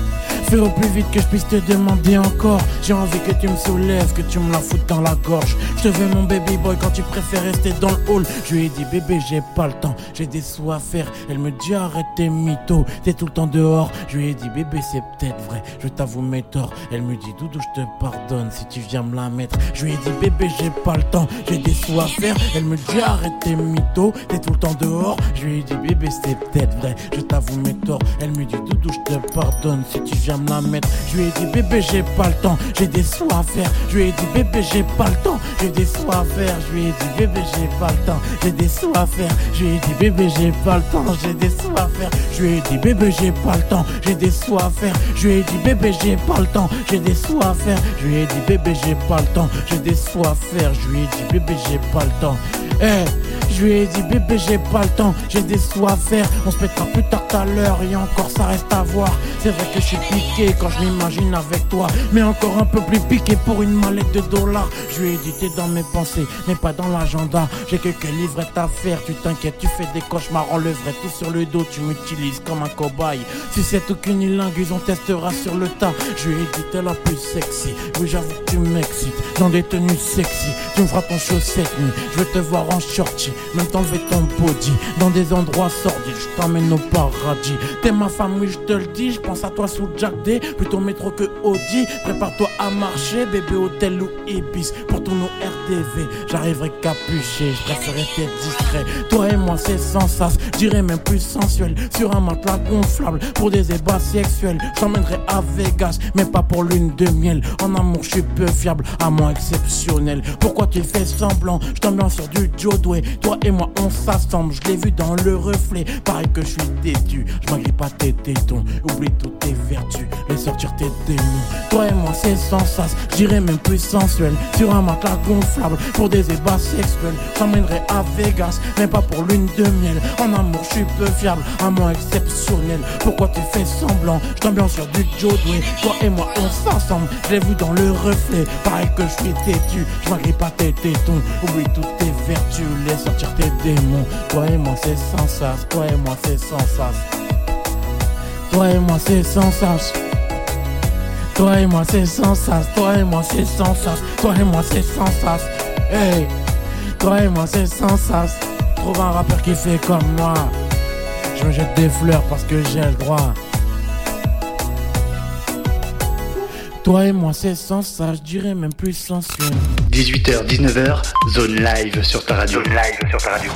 Fais au plus vite que je puisse te demander encore. J'ai envie que tu me soulèves, que tu me la foutes dans la gorge. Je te veux mon baby boy quand tu préfères rester dans le hall. Je lui ai dit bébé j'ai pas le temps, j'ai des sous à faire. Elle me dit arrête tes mythos, t'es tout le temps dehors. Je lui ai dit bébé c'est peut-être vrai, je t'avoue mes torts. Elle me dit doudou je te pardonne si tu viens me la mettre. Je lui ai dit bébé j'ai pas le temps, j'ai des sous à faire. Elle me dit arrête tes mythos, t'es tout le temps dehors. Je lui ai dit bébé c'est peut-être vrai, je t'avoue mes torts. Elle me dit doudou je te pardonne si tu viens Je lui ai dit bébé j'ai pas le temps, j'ai des soins à faire. Je lui ai dit bébé j'ai pas le temps, j'ai des soins à faire. Je lui ai dit bébé j'ai pas le temps, j'ai des soins à faire. Je lui ai dit bébé j'ai pas le temps, j'ai des soins à faire. Je lui ai dit bébé j'ai pas le temps, j'ai des soins à faire. Je lui ai dit bébé j'ai pas le temps, j'ai des soins à faire. Je lui ai dit bébé j'ai pas le temps, j'ai des soins à faire. Je lui ai dit bébé j'ai pas le temps. Eh Je lui ai dit bébé j'ai pas le temps, j'ai des sous à faire. On se mettra plus tard tout à l'heure et encore ça reste à voir. C'est vrai que je suis piqué quand je m'imagine avec toi Mais encore un peu plus piqué pour une mallette de dollars. Je lui ai dit t'es dans mes pensées mais pas dans l'agenda. J'ai quelques livrettes à faire, tu t'inquiètes, tu fais des cauchemars. On le vrai tout sur le dos, tu m'utilises comme un cobaye. Si c'est aucune langue, on testera sur le tas. Je lui ai dit t'es la plus sexy. Oui j'avoue que tu m'excites Dans des tenues sexy, tu me feras ton nuit Je veux te voir en shorty, même t'enlever ton body. Dans des endroits sordides, je t'emmène au paradis. T'es ma femme, oui je te le dis, je pense à toi sous Jack D Plutôt métro que Audi, prépare-toi à marcher Bébé hôtel ou Ibis, pour ton nom RDV J'arriverai capuché, je préfère être discret Toi et moi c'est sans sas, je dirais même plus sensuel. Sur un matelas gonflable, pour des ébats sexuels. J'emmènerai à Vegas, mais pas pour lune de miel. En amour je suis peu fiable, à moi exceptionnel. Pourquoi tu fais semblant, je sur du Doué Toi et moi on s'assemble, je l'ai vu dans le reflet. Pareil que je suis têtu, je m'agrippe pas tes tétons Oublie toutes tes vertus, laisse sortir tes démons. Toi et moi c'est sans sas, je dirais même plus sensuel Sur un matelas gonflable, pour des ébats sexuels. J'emmènerai à Vegas, mais pas pour lune de miel. En amour je suis peu fiable, moi exceptionnel. Pourquoi tu fais semblant, je t'ambiance sur du Joe Doué Toi et moi on s'assemble, je l'ai vu dans le reflet. Pareil que je suis têtu, je m'agrippe pas tes tétons Oublie toutes tes vertus, laisse sortir tes démons Toi et moi c'est sans sas, toi et moi c'est sans sas Toi et moi c'est sans sas toi et moi c'est sans sas, toi et moi c'est sans sas, toi et moi c'est sans sas. Hey, toi et moi c'est sans sas. Trouve un rappeur qui fait comme moi. Je me jette des fleurs parce que j'ai le droit. Toi et moi c'est sans sas, je dirais même plus sensuel. 18h, 19h, zone live sur ta radio. Zone live sur ta radio.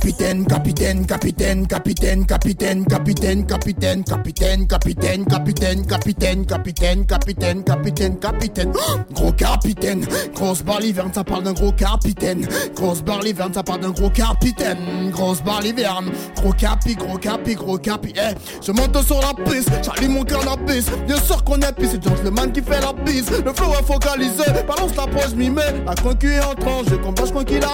Capitaine, capitaine, capitaine, capitaine, capitaine, capitaine, capitaine, capitaine, capitaine, capitaine, capitaine, capitaine, capitaine, capitaine, capitaine. Gros capitaine, grosse baliverne, ça parle d'un gros capitaine. Grosse baliverne, ça parle d'un gros capitaine. Grosse baliverne, gros capi, gros capi, gros capi. Eh, je monte sur la piste, j'allume mon cannabis. Bien sûr qu'on est pisse, c'est gentleman qui fait la bise. Le flow est focalisé, balance la poche, m'y mets. La concu est en tranche, je combat, je conquis la.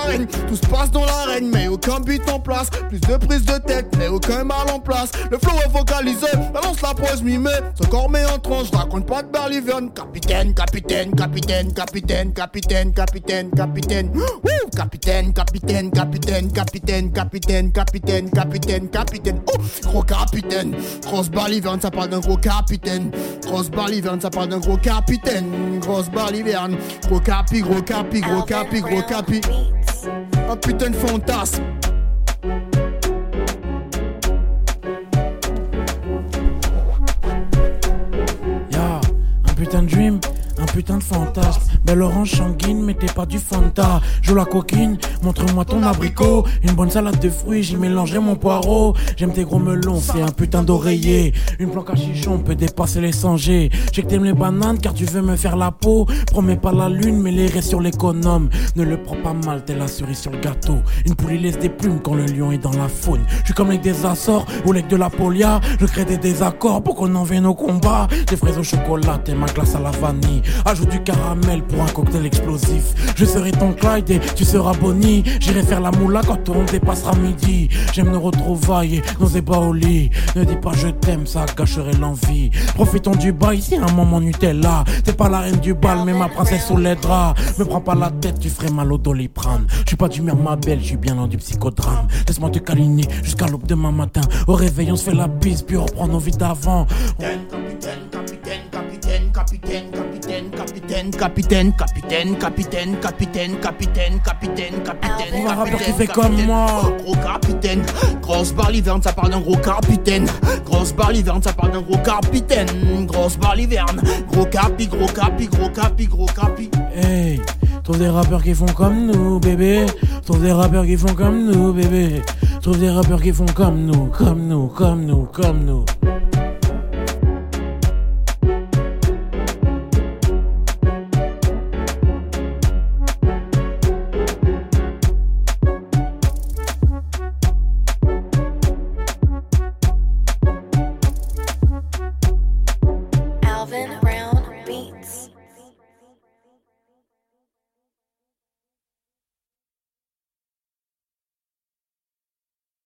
Tout se passe dans l'arène, mais aucun en place. Plus de prise de tête, mais aucun mal en place. Le flow est vocalisé, balance la prose mimée. Ce corps met en tranche, raconte pas de Barlivion. Capitaine, capitaine, capitaine, capitaine, capitaine, capitaine, capitaine. Wouh! Capitaine, capitaine, capitaine, capitaine, capitaine, capitaine, capitaine, capitaine. Oh! Gros capitaine. Grosse Barliverne, ça parle d'un gros capitaine. Grosse Barliverne, ça parle d'un gros capitaine. Grosse Barliverne. Gros capi, gros capi, gros capi, gros capi. Un putain de fantasme. Putain de dream, putain de fantasme. Belle orange sanguine, mais t'es pas du Fanta. Joue la coquine, montre-moi ton abricot. Une bonne salade de fruits, j'y mélangerai mon poireau. J'aime tes gros melons, c'est un putain d'oreiller. Une planque à chichon peut dépasser les 100 G. J'ai que t'aimes les bananes car tu veux me faire la peau. Promets pas la lune, mais les restes sur l'économe. Ne le prends pas mal, t'es la cerise sur le gâteau. Une poulie laisse des plumes quand le lion est dans la faune. Je suis comme avec des Açores ou avec de la polia. Je crée des désaccords pour qu'on en vienne au combat. Des fraises au chocolat et ma glace à la vanille. Ajoute du caramel pour un cocktail explosif. Je serai ton Clyde et tu seras Bonnie. J'irai faire la moula quand on dépassera midi. J'aime nos retrouvailles et nos ébats au lit. Ne dis pas je t'aime, ça gâcherait l'envie. Profitons du bail, c'est un moment Nutella. T'es pas la reine du bal, mais ma princesse sous les draps. Me prends pas la tête, tu ferais mal au doliprane. Je suis pas d'humeur, ma belle, je suis bien dans du psychodrame. Laisse-moi te câliner jusqu'à l'aube demain matin. Au réveil, on se fait la bise, puis on reprend nos vies d'avant. Capitaine, capitaine, capitaine, capitaine, capitaine, capitaine, capitaine, capitaine, capitaine, On va capitaine, rapper qui fait comme moi. Gros capitaine, grosse baliverne, ça parle d'un gros capitaine. Grosse baliverne, ça parle d'un gros capitaine. Grosse baliverne, gros capi, gros capi, gros capi, gros capi. Hey, trouve des rappeurs qui font comme nous, bébé. Trouve des rappeurs qui font comme nous, bébé. Trouve des rappeurs qui font comme nous, comme nous, comme nous, comme nous.